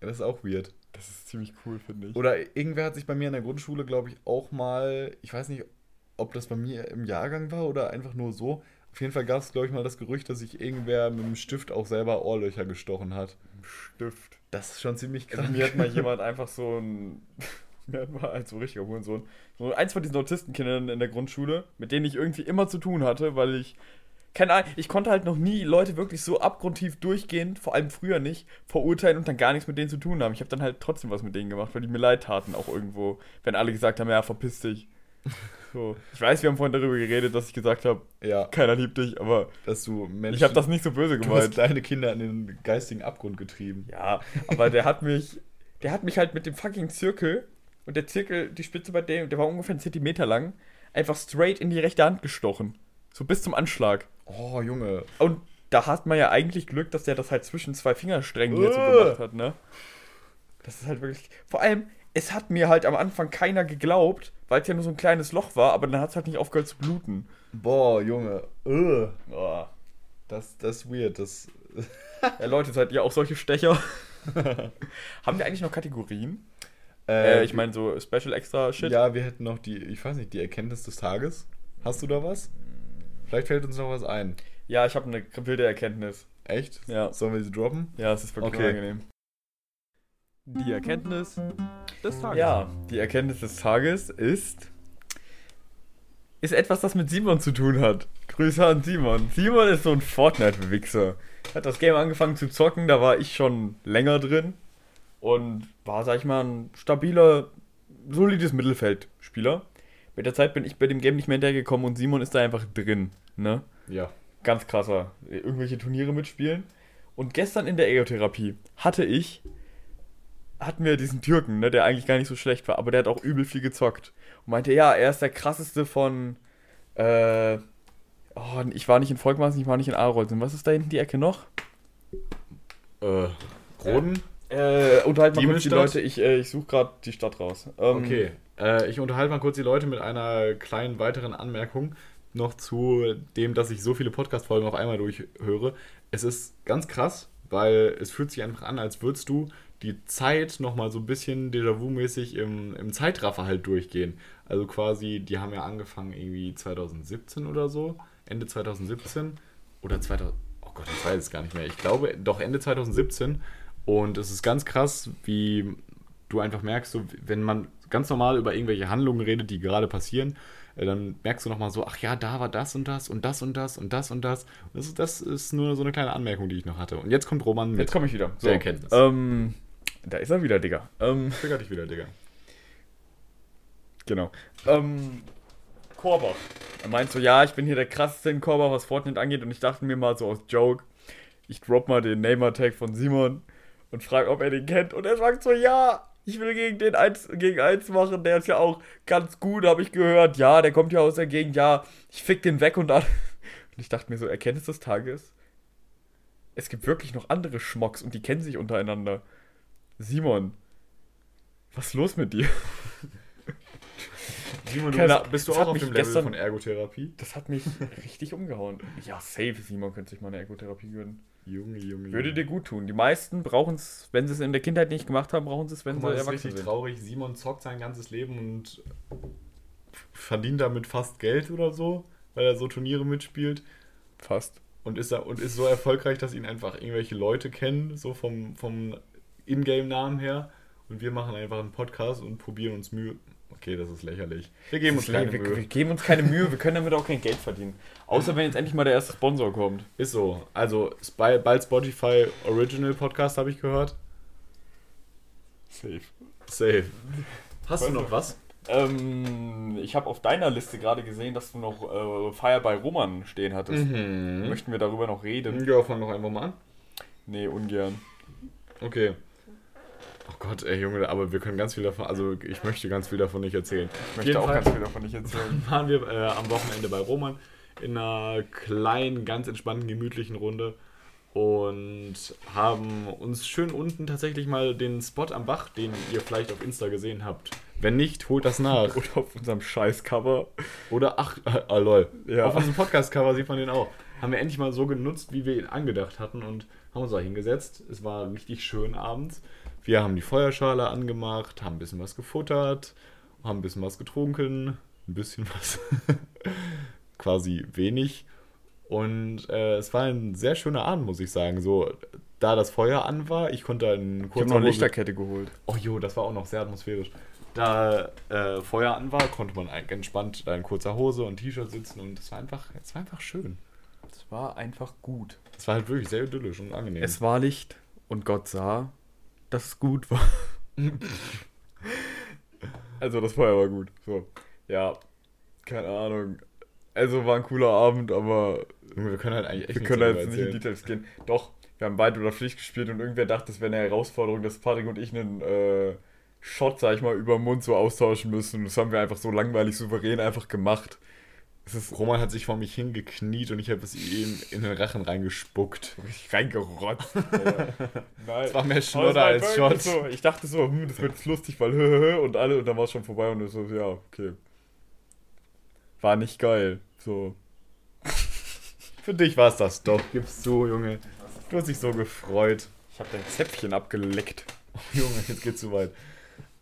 Ja, das ist auch weird. Das ist ziemlich cool, finde ich. Oder irgendwer hat sich bei mir in der Grundschule, glaube ich, auch mal, ich weiß nicht, ob das bei mir im Jahrgang war oder einfach nur so. Auf jeden Fall gab es, glaube ich, mal das Gerücht, dass sich irgendwer mit dem Stift auch selber Ohrlöcher gestochen hat. Stift. Das ist schon ziemlich krass. Also mir hat mal [laughs] jemand einfach so ein. [laughs] Mir hat mal ein so richtiger Hurensohn. So eins von diesen Autistenkindern in der Grundschule, mit denen ich irgendwie immer zu tun hatte, weil ich. Keine Ahnung, ich konnte halt noch nie Leute wirklich so abgrundtief durchgehend, vor allem früher nicht, verurteilen und dann gar nichts mit denen zu tun haben. Ich habe dann halt trotzdem was mit denen gemacht, weil die mir leid taten, auch irgendwo. Wenn alle gesagt haben, ja, verpiss dich. [laughs] So. Ich weiß, wir haben vorhin darüber geredet, dass ich gesagt habe, Ja, keiner liebt dich, aber dass du Menschen. ich habe das nicht so böse Du hast gemeint. kleine Kinder in den geistigen Abgrund getrieben. Ja, aber der hat mich, der hat mich halt mit dem fucking Zirkel und der Zirkel, die Spitze bei dem, der war ungefähr einen Zentimeter lang, einfach straight in die rechte Hand gestochen. So bis zum Anschlag. Oh, Junge. Und da hat man ja eigentlich Glück, dass der das halt zwischen zwei Fingersträngen hier so Äh. gemacht hat, ne? Das ist halt wirklich. Vor allem, es hat mir halt am Anfang keiner geglaubt, weil es ja nur so ein kleines Loch war, aber dann hat es halt nicht aufgehört zu bluten. Boah, Junge. Ugh. Oh. Das, das ist weird. Das [laughs] Ja, Leute, seid ihr auch solche Stecher? [laughs] Haben wir eigentlich noch Kategorien? Äh, ich meine, so Special Extra Shit. Ja, wir hätten noch die, ich weiß nicht, die Erkenntnis des Tages. Hast du da was? Vielleicht fällt uns noch was ein. Ja, ich habe eine wilde Erkenntnis. Echt? Ja. Sollen wir sie droppen? Ja, es ist wirklich Okay. unangenehm. Die Erkenntnis des Tages. Ja, die Erkenntnis des Tages ist. Ist etwas, das mit Simon zu tun hat. Grüße an Simon. Simon ist so ein Fortnite-Wichser. Hat das Game angefangen zu zocken, da war ich schon länger drin. Und war, sag ich mal, ein stabiler, solides Mittelfeldspieler. Mit der Zeit bin ich bei dem Game nicht mehr hinterhergekommen und Simon ist da einfach drin. Ne? Ja. Ganz krasser. Irgendwelche Turniere mitspielen. Und gestern in der Ergotherapie hatte ich, hatten wir diesen Türken, ne, der eigentlich gar nicht so schlecht war, aber der hat auch übel viel gezockt. Und meinte, ja, er ist der krasseste von, äh, oh, ich war nicht in Volkmaßen, ich war nicht in Arolsen. Was ist da hinten die Ecke noch? Äh, Roden? Äh, unterhalt mal kurz die? Leute, ich, äh, ich suche gerade die Stadt raus. Ähm, Okay. Äh, ich unterhalte mal kurz die Leute mit einer kleinen weiteren Anmerkung noch zu dem, dass ich so viele Podcast-Folgen auf einmal durchhöre. Es ist ganz krass, weil es fühlt sich einfach an, als würdest du die Zeit nochmal so ein bisschen Déjà-vu-mäßig im, im Zeitraffer halt durchgehen. Also quasi, die haben ja angefangen irgendwie 2017 oder so, Ende 2017 oder 2000, oh Gott, ich weiß es gar nicht mehr. Ich glaube, doch Ende 2017 und es ist ganz krass, wie du einfach merkst, so, wenn man ganz normal über irgendwelche Handlungen redet, die gerade passieren, äh, dann merkst du nochmal so, ach ja, da war das und das und das und das und das und das. Das ist, das ist nur so eine kleine Anmerkung, die ich noch hatte. Und jetzt kommt Roman mit. Jetzt komme ich wieder. So, Der Erkenntnis. Ähm, da ist er wieder, Digga. Ähm, Trigger dich wieder, Digga. Genau. Ähm, Korbach. Er meint so, ja, ich bin hier der krasseste in Korbach, was Fortnite angeht. Und ich dachte mir mal so aus Joke, ich drop mal den Name-Tag von Simon und frage, ob er den kennt. Und er sagt so, ja, ich will gegen den 1 gegen 1 machen. Der ist ja auch ganz gut, habe ich gehört. Ja, der kommt ja aus der Gegend. Ja, ich fick den weg und dann. [laughs] Und ich dachte mir so, Erkenntnis des Tages. Es gibt wirklich noch andere Schmocks und die kennen sich untereinander. Simon, was ist los mit dir? [laughs] Simon, du Keine bist, bist du auch auf dem Level gestern- von Ergotherapie? Das hat mich [laughs] richtig umgehauen. Ja, safe, Simon könnte sich mal eine Ergotherapie gönnen. Junge, Junge, Würde dir gut tun. Die meisten brauchen es, wenn sie es in der Kindheit nicht gemacht haben, brauchen sie es, wenn Guck sie mal, das ist erwachsen richtig sind. traurig. Simon zockt sein ganzes Leben und verdient damit fast Geld oder so, weil er so Turniere mitspielt. Fast. und ist, er, und ist so erfolgreich, dass ihn einfach irgendwelche Leute kennen, so vom, vom Ingame-Namen her. Und wir machen einfach einen Podcast und probieren uns Mühe. Okay, das ist lächerlich. Wir geben uns keine wir, wir Mühe. geben uns keine Mühe, wir können damit auch kein Geld verdienen. Außer wenn jetzt endlich mal der erste Sponsor kommt. Ist so. Also, bald Spotify Original Podcast habe ich gehört. Safe. Safe. Hast du noch was? Ähm, ich habe auf deiner Liste gerade gesehen, dass du noch äh, Feier bei Roman stehen hattest. Mhm. Möchten wir darüber noch reden? Ja, fang doch einfach mal an. Nee, ungern. Okay. Oh Gott, ey Junge, aber wir können ganz viel davon, also ich möchte ganz viel davon nicht erzählen. Ich möchte auch ganz viel davon nicht erzählen. [laughs] waren wir äh, am Wochenende bei Roman in einer kleinen, ganz entspannten, gemütlichen Runde und haben uns schön unten tatsächlich mal den Spot am Bach, den ihr vielleicht auf Insta gesehen habt. Wenn nicht, holt das nach. [laughs] Oder auf unserem Scheiß-Cover. Oder ach, äh, ah, lol. Ja. Auf unserem Podcast-Cover sieht man den auch. Haben wir endlich mal so genutzt, wie wir ihn angedacht hatten und haben uns da hingesetzt. Es war richtig schön abends. Wir haben die Feuerschale angemacht, haben ein bisschen was gefuttert, haben ein bisschen was getrunken, ein bisschen [laughs] was. Quasi wenig. Und äh, es war ein sehr schöner Abend, muss ich sagen. So, da das Feuer an war, ich konnte einen Ich habe kurzen noch eine Lichterkette geholt. Oh jo, das war auch noch sehr atmosphärisch. Da äh, Feuer an war, konnte man entspannt da in kurzer Hose und T-Shirt sitzen und es war einfach, es war einfach schön. Es war einfach gut. Es war halt wirklich sehr idyllisch und angenehm. Es war Licht und Gott sah, dass es gut war. [laughs] also das Feuer war gut. So. Ja, keine Ahnung. Also war ein cooler Abend, aber wir können halt eigentlich echt wir können jetzt nicht in. Details gehen. Doch, wir haben beide oder Pflicht gespielt und irgendwer dachte, es wäre eine Herausforderung, dass Patrick und ich einen äh, Shot, sag ich mal, über den Mund so austauschen müssen. Das haben wir einfach so langweilig souverän einfach gemacht. Roman hat sich vor mich hingekniet und ich habe es ihm in den Rachen reingespuckt. richtig reingerotzt. [laughs] Nein. Es war mehr Schnodder war als Shot. So, ich dachte so, hm, das wird jetzt lustig, weil hö, hö, hö, und alle und dann war es schon vorbei und so, ja, okay. War nicht geil. So. Für dich war es das doch. Gibst du, Junge. Du hast dich so gefreut. Ich habe dein Zäpfchen abgeleckt. [laughs] Junge, jetzt geht's zu weit.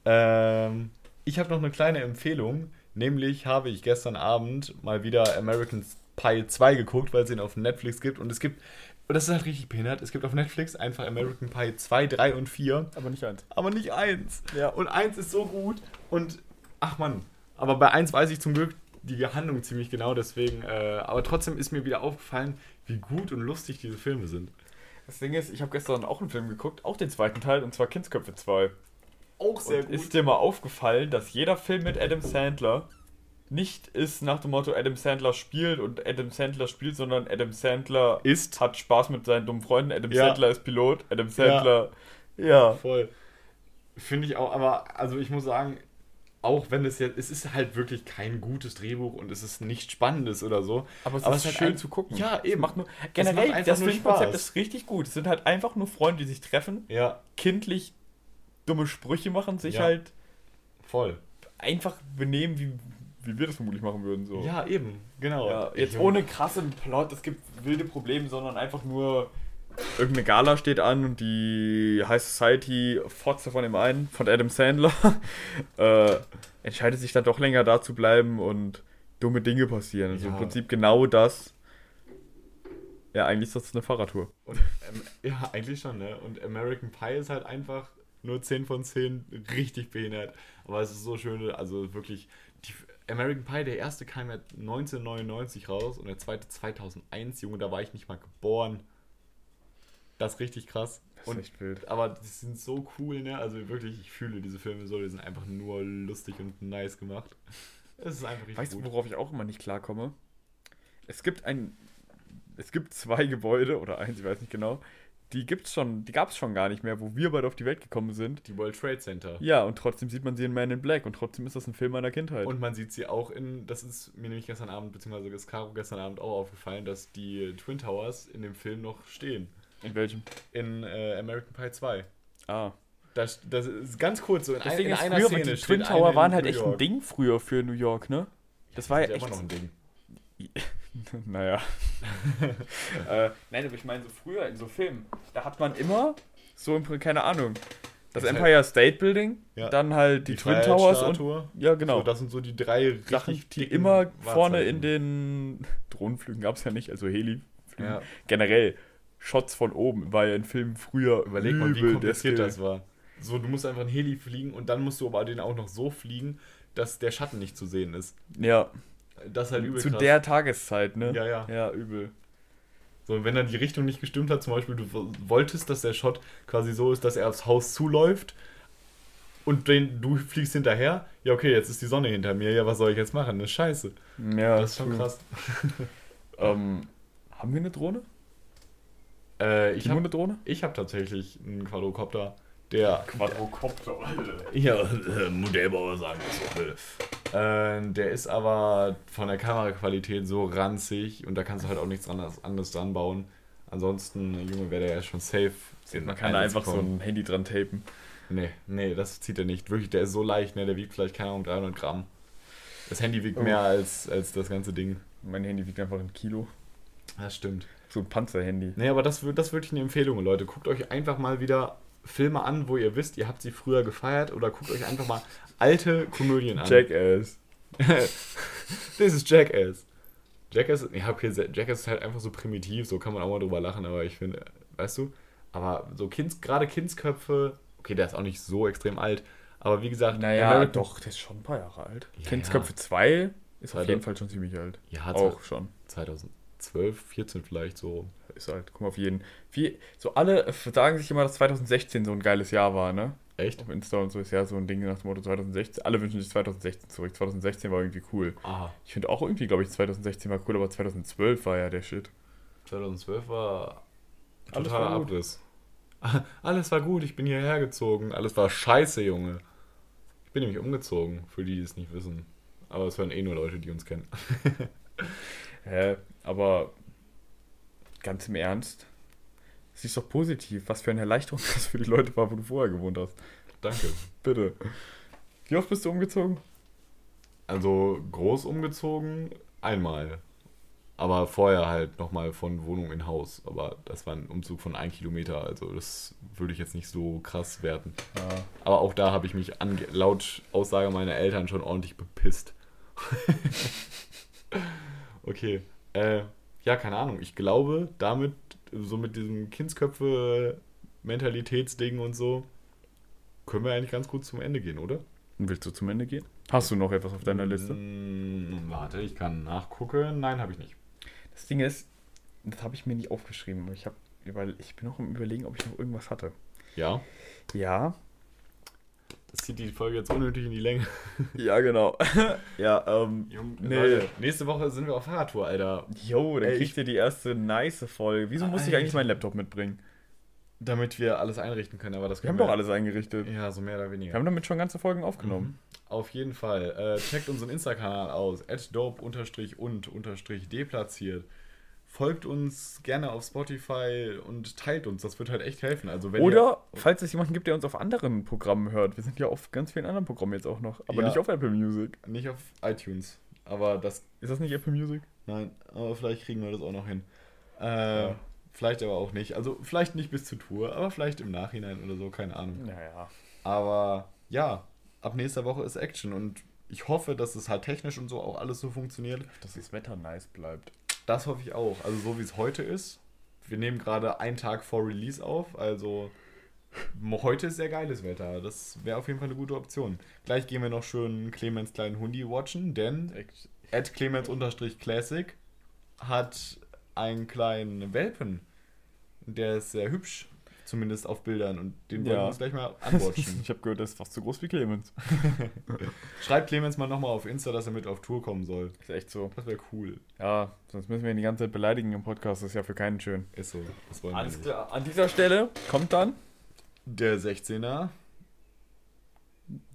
Ähm, ich habe noch eine kleine Empfehlung. Nämlich habe ich gestern Abend mal wieder American Pie 2 geguckt, weil es ihn auf Netflix gibt. Und es gibt, und das ist halt richtig behindert, es gibt auf Netflix einfach American Pie 2, 3 und 4. Aber nicht eins. aber nicht eins. Ja. Und eins ist so gut und ach man, aber bei eins weiß ich zum Glück die Handlung ziemlich genau, deswegen, äh, aber trotzdem ist mir wieder aufgefallen, wie gut und lustig diese Filme sind. Das Ding ist, ich habe gestern auch einen Film geguckt, auch den zweiten Teil, und zwar Kindsköpfe 2. Auch Und ist dir mal aufgefallen, dass jeder Film mit Adam Sandler nicht ist nach dem Motto Adam Sandler spielt und Adam Sandler spielt, sondern Adam Sandler Ist. hat Spaß mit seinen dummen Freunden, Adam Ja. Sandler ist Pilot, Adam Sandler. Ja. Voll. Finde ich auch, aber also ich muss sagen, auch wenn es jetzt, es ist halt wirklich kein gutes Drehbuch und es ist nicht spannendes oder so. Aber es Aber ist es ist schön ein- zu gucken. Ja, eben. macht nur, macht generell, einfach das Filmkonzept ist richtig gut. Es sind halt einfach nur Freunde, die sich treffen, Ja, kindlich dumme Sprüche machen, sich Ja. halt voll. einfach benehmen, wie, wie wir das vermutlich machen würden. So. Ja, eben, genau. Ja, jetzt ohne krassen Plot, es gibt wilde Probleme, sondern einfach nur irgendeine Gala steht an und die High Society Fotze von dem einen, von Adam Sandler, [laughs] äh, entscheidet sich dann doch länger da zu bleiben und dumme Dinge passieren. Also im Ja. Prinzip genau das. Ja, eigentlich ist das eine Fahrradtour. Und, ähm, ja, [laughs] eigentlich schon, ne? Und American Pie ist halt einfach nur 10 von 10 richtig behindert. Aber es ist so schön, also wirklich. Die, American Pie, der erste kam ja 1999 raus und der zweite 2001, Junge, da war ich nicht mal geboren. Das ist richtig krass. Das ist Und, echt wild. aber die sind so cool, ne? Also wirklich, ich fühle diese Filme so, die sind einfach nur lustig und nice gemacht. Es ist einfach richtig Weißt du, worauf ich auch immer nicht klarkomme? Es gibt ein. Es gibt zwei Gebäude, oder eins, ich weiß nicht genau, die gibt's schon, die gab es schon gar nicht mehr, wo wir beide auf die Welt gekommen sind. Die World Trade Center. Ja, und trotzdem sieht man sie in Man in Black und trotzdem ist das ein Film meiner Kindheit. Und man sieht sie auch in, das ist mir nämlich gestern Abend, beziehungsweise ist Caro gestern Abend auch aufgefallen, dass die Twin Towers in dem Film noch stehen. in welchem? In äh, American Pie 2. Ah. Das, das ist ganz kurz so. In, Das ein, in ist, einer früher, Szene die Twin Tower waren halt echt ein. Ding früher für New York, ne? Das war ja ist echt. immer noch ein Ding. [laughs] naja. [laughs] äh, nein, aber ich meine, so früher in so Filmen, da hat man immer so, im, keine Ahnung, das Das halt- Empire State Building, Ja. dann halt die, Twin Towers und. Ja, genau. So, das sind so die drei Sachen, die immer vorne in den [laughs] Drohnenflügen gab es ja nicht, also Heli. Ja. Generell, Shots von oben war ja in Filmen früher. Überleg mal, wie kompliziert das war. So, du musst einfach einen Heli fliegen und dann musst du aber den auch noch so fliegen, dass der Schatten nicht zu sehen ist. Ja, Das ist halt übel zu krass. der Tageszeit, ne? Ja, ja. Ja, übel. So, wenn dann die Richtung nicht gestimmt hat, zum Beispiel, du wolltest, dass der Shot quasi so ist, dass er aufs Haus zuläuft und den, du fliegst hinterher. Ja, okay, jetzt ist die Sonne hinter mir. Ja, was soll ich jetzt machen? Das ist scheiße. Ja, Das ist schon true. krass. [laughs] Ähm, haben wir eine Drohne? Äh, ich habe eine Drohne? ich hab tatsächlich einen Quadrocopter, der. Quadrocopter, Alter. Ja, äh, [laughs] Modellbauer sagen das so. Äh, der ist aber von der Kameraqualität so ranzig und da kannst du halt auch nichts anderes, anderes dran bauen. Ansonsten, Junge, wäre der ja schon safe. Man kann da einfach so ein Handy dran tapen. Nee, nee, das zieht er nicht. Wirklich, der ist so leicht, ne? Der wiegt vielleicht, keine Ahnung, 300 Gramm. Das Handy wiegt Oh. mehr als, als das ganze Ding. Mein Handy wiegt einfach ein Kilo. Das stimmt. So ein Panzerhandy. Nee, aber das, wird- das wirklich eine Empfehlung, Leute. Guckt euch einfach mal wieder Filme an, wo ihr wisst, ihr habt sie früher gefeiert oder guckt euch einfach mal alte Komödien an. Jackass. [laughs] Das ist Jackass. Jackass, ja, okay, Jackass ist halt einfach so primitiv, so kann man auch mal drüber lachen, aber ich finde, weißt du, aber so Kinds, gerade Kindsköpfe, okay, der ist auch nicht so extrem alt, aber wie gesagt, Naja, American- doch, der ist schon ein paar Jahre alt. Ja, Kindsköpfe 2 ist auf jeden Fall schon ziemlich alt. ja, Auch schon. 2012, 14 vielleicht so. Ist alt. Guck mal auf jeden. Wie, so alle sagen sich immer, dass 2016 so ein geiles Jahr war, ne? Echt? Auf Insta und so ist ja so ein Ding nach dem Motto 2016. Alle wünschen sich 2016 zurück. 2016 war irgendwie cool. Ah, Ich finde auch irgendwie, glaube ich, 2016 war cool, aber 2012 war ja der Shit. 2012 war Alles totaler war gut. Abriss. [laughs] Alles war gut, ich bin hierher gezogen. Alles war scheiße, Junge. Ich bin nämlich umgezogen, für die, die es nicht wissen. Aber es hören eh nur Leute, die uns kennen. [laughs] Hä? Aber ganz im Ernst, es ist doch positiv, was für eine Erleichterung [laughs] das für die Leute war, wo du vorher gewohnt hast. Danke. Bitte. Wie oft bist du umgezogen? Also groß umgezogen, einmal. Aber vorher halt nochmal von Wohnung in Haus. Aber das war ein Umzug von ein Kilometer, also das würde ich jetzt nicht so krass werten. Ja. Aber auch da habe ich mich laut Aussage meiner Eltern schon ordentlich bepisst. [laughs] okay. Äh, ja, keine Ahnung. Ich glaube, damit, so mit diesem Kindsköpfe-Mentalitätsding und so, können wir eigentlich ganz gut zum Ende gehen, oder? Willst du zum Ende gehen? Hast du noch etwas auf deiner Liste? Mm, warte, ich kann nachgucken. Nein, habe ich nicht. Das Ding ist, das habe ich mir nicht aufgeschrieben. Ich, hab, überl- ich bin noch im Überlegen, ob ich noch irgendwas hatte. Ja. Ja. Das zieht die Folge jetzt unnötig in die Länge. [laughs] Ja, genau. [laughs] ja, ähm. Junge, Nee. Leute, nächste Woche sind wir auf Fahrradtour, Alter. Jo, dann Ey, kriegt ihr die erste nice Folge. Wieso muss ich Alter. eigentlich meinen Laptop mitbringen? Damit wir alles einrichten können, aber das Wir haben können doch alles eingerichtet. Ja, so mehr oder weniger. Wir haben damit schon ganze Folgen aufgenommen. Auf jeden Fall. Äh, checkt unseren Insta-Kanal aus. dope-und-deplatziert. Folgt uns gerne auf Spotify und teilt uns. Das wird halt echt helfen. Also wenn Oder, falls es jemanden gibt, der uns auf anderen Programmen hört. Wir sind ja auf ganz vielen anderen Programmen jetzt auch noch. Aber Ja. nicht auf Apple Music. ihr, nicht auf iTunes. Aber das, Ist das nicht Apple Music? nein, aber vielleicht kriegen wir das auch noch hin. Äh, Ja. Vielleicht aber auch nicht. Also vielleicht nicht bis zur Tour, aber vielleicht im Nachhinein oder so, keine Ahnung. Naja. Aber ja, ab nächster Woche ist Action und ich hoffe, dass es halt technisch und so auch alles so funktioniert. Dass das Wetter nice bleibt. Das hoffe ich auch. Also so wie es heute ist. Wir nehmen gerade einen Tag vor Release auf, also heute ist sehr geiles Wetter. Das wäre auf jeden Fall eine gute Option. Gleich gehen wir noch schön Clemens kleinen Hundi watchen, denn at Clemens-Classic hat einen kleinen Welpen. Der ist sehr hübsch, zumindest auf Bildern und den wollen Ja. wir uns gleich mal anwatchen. [laughs] Ich habe gehört, das ist fast so groß wie Clemens. [laughs] Schreibt Clemens mal nochmal auf Insta, dass er mit auf Tour kommen soll. Ist echt so. Das wäre cool. Ja, sonst müssen wir ihn die ganze Zeit beleidigen im Podcast. Das ist ja für keinen schön. Ist so. Das wollen wir Alles nicht. klar. An dieser Stelle kommt dann. Der 16er.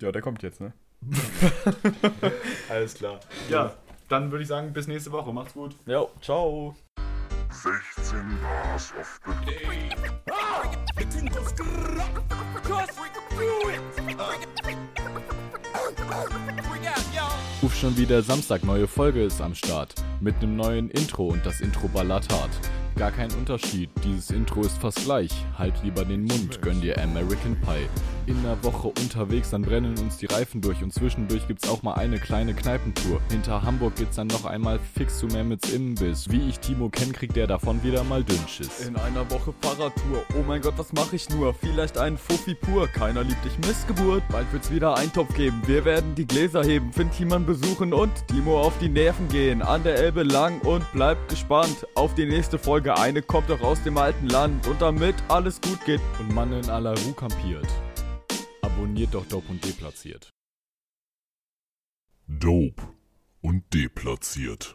Ja, der kommt jetzt, ne? [laughs] Alles klar. Ja, dann würde ich sagen, bis nächste Woche. Macht's gut. Ja, ciao. 16 Bars of the Ruf schon wieder Samstag, neue Folge ist am Start. Mit einem neuen Intro und das Intro ballert hart. Gar kein Unterschied, dieses Intro ist fast gleich. Halt lieber den Mund, gönn dir American Pie. In der Woche unterwegs, dann brennen uns die Reifen durch und zwischendurch gibt's auch mal eine kleine Kneipentour. Hinter Hamburg geht's dann noch einmal fix zu Mehmets Imbiss. Wie ich Timo kenn, kriegt der davon wieder mal Dünnschiss. In einer Woche Fahrradtour. Oh mein Gott, was mache ich nur? Vielleicht einen Fuffi pur. Keiner liebt dich Missgeburt. Bald wird's wieder Eintopf geben. Wir werden die Gläser heben, Finn besuchen und Timo auf die Nerven gehen. An der Elbe lang und bleibt gespannt auf die nächste Folge. Eine kommt doch aus dem alten Land. Und damit alles gut geht, Und Mann in aller Ruhe kampiert. Abonniert doch Dope und Deplatziert. Dope und deplatziert.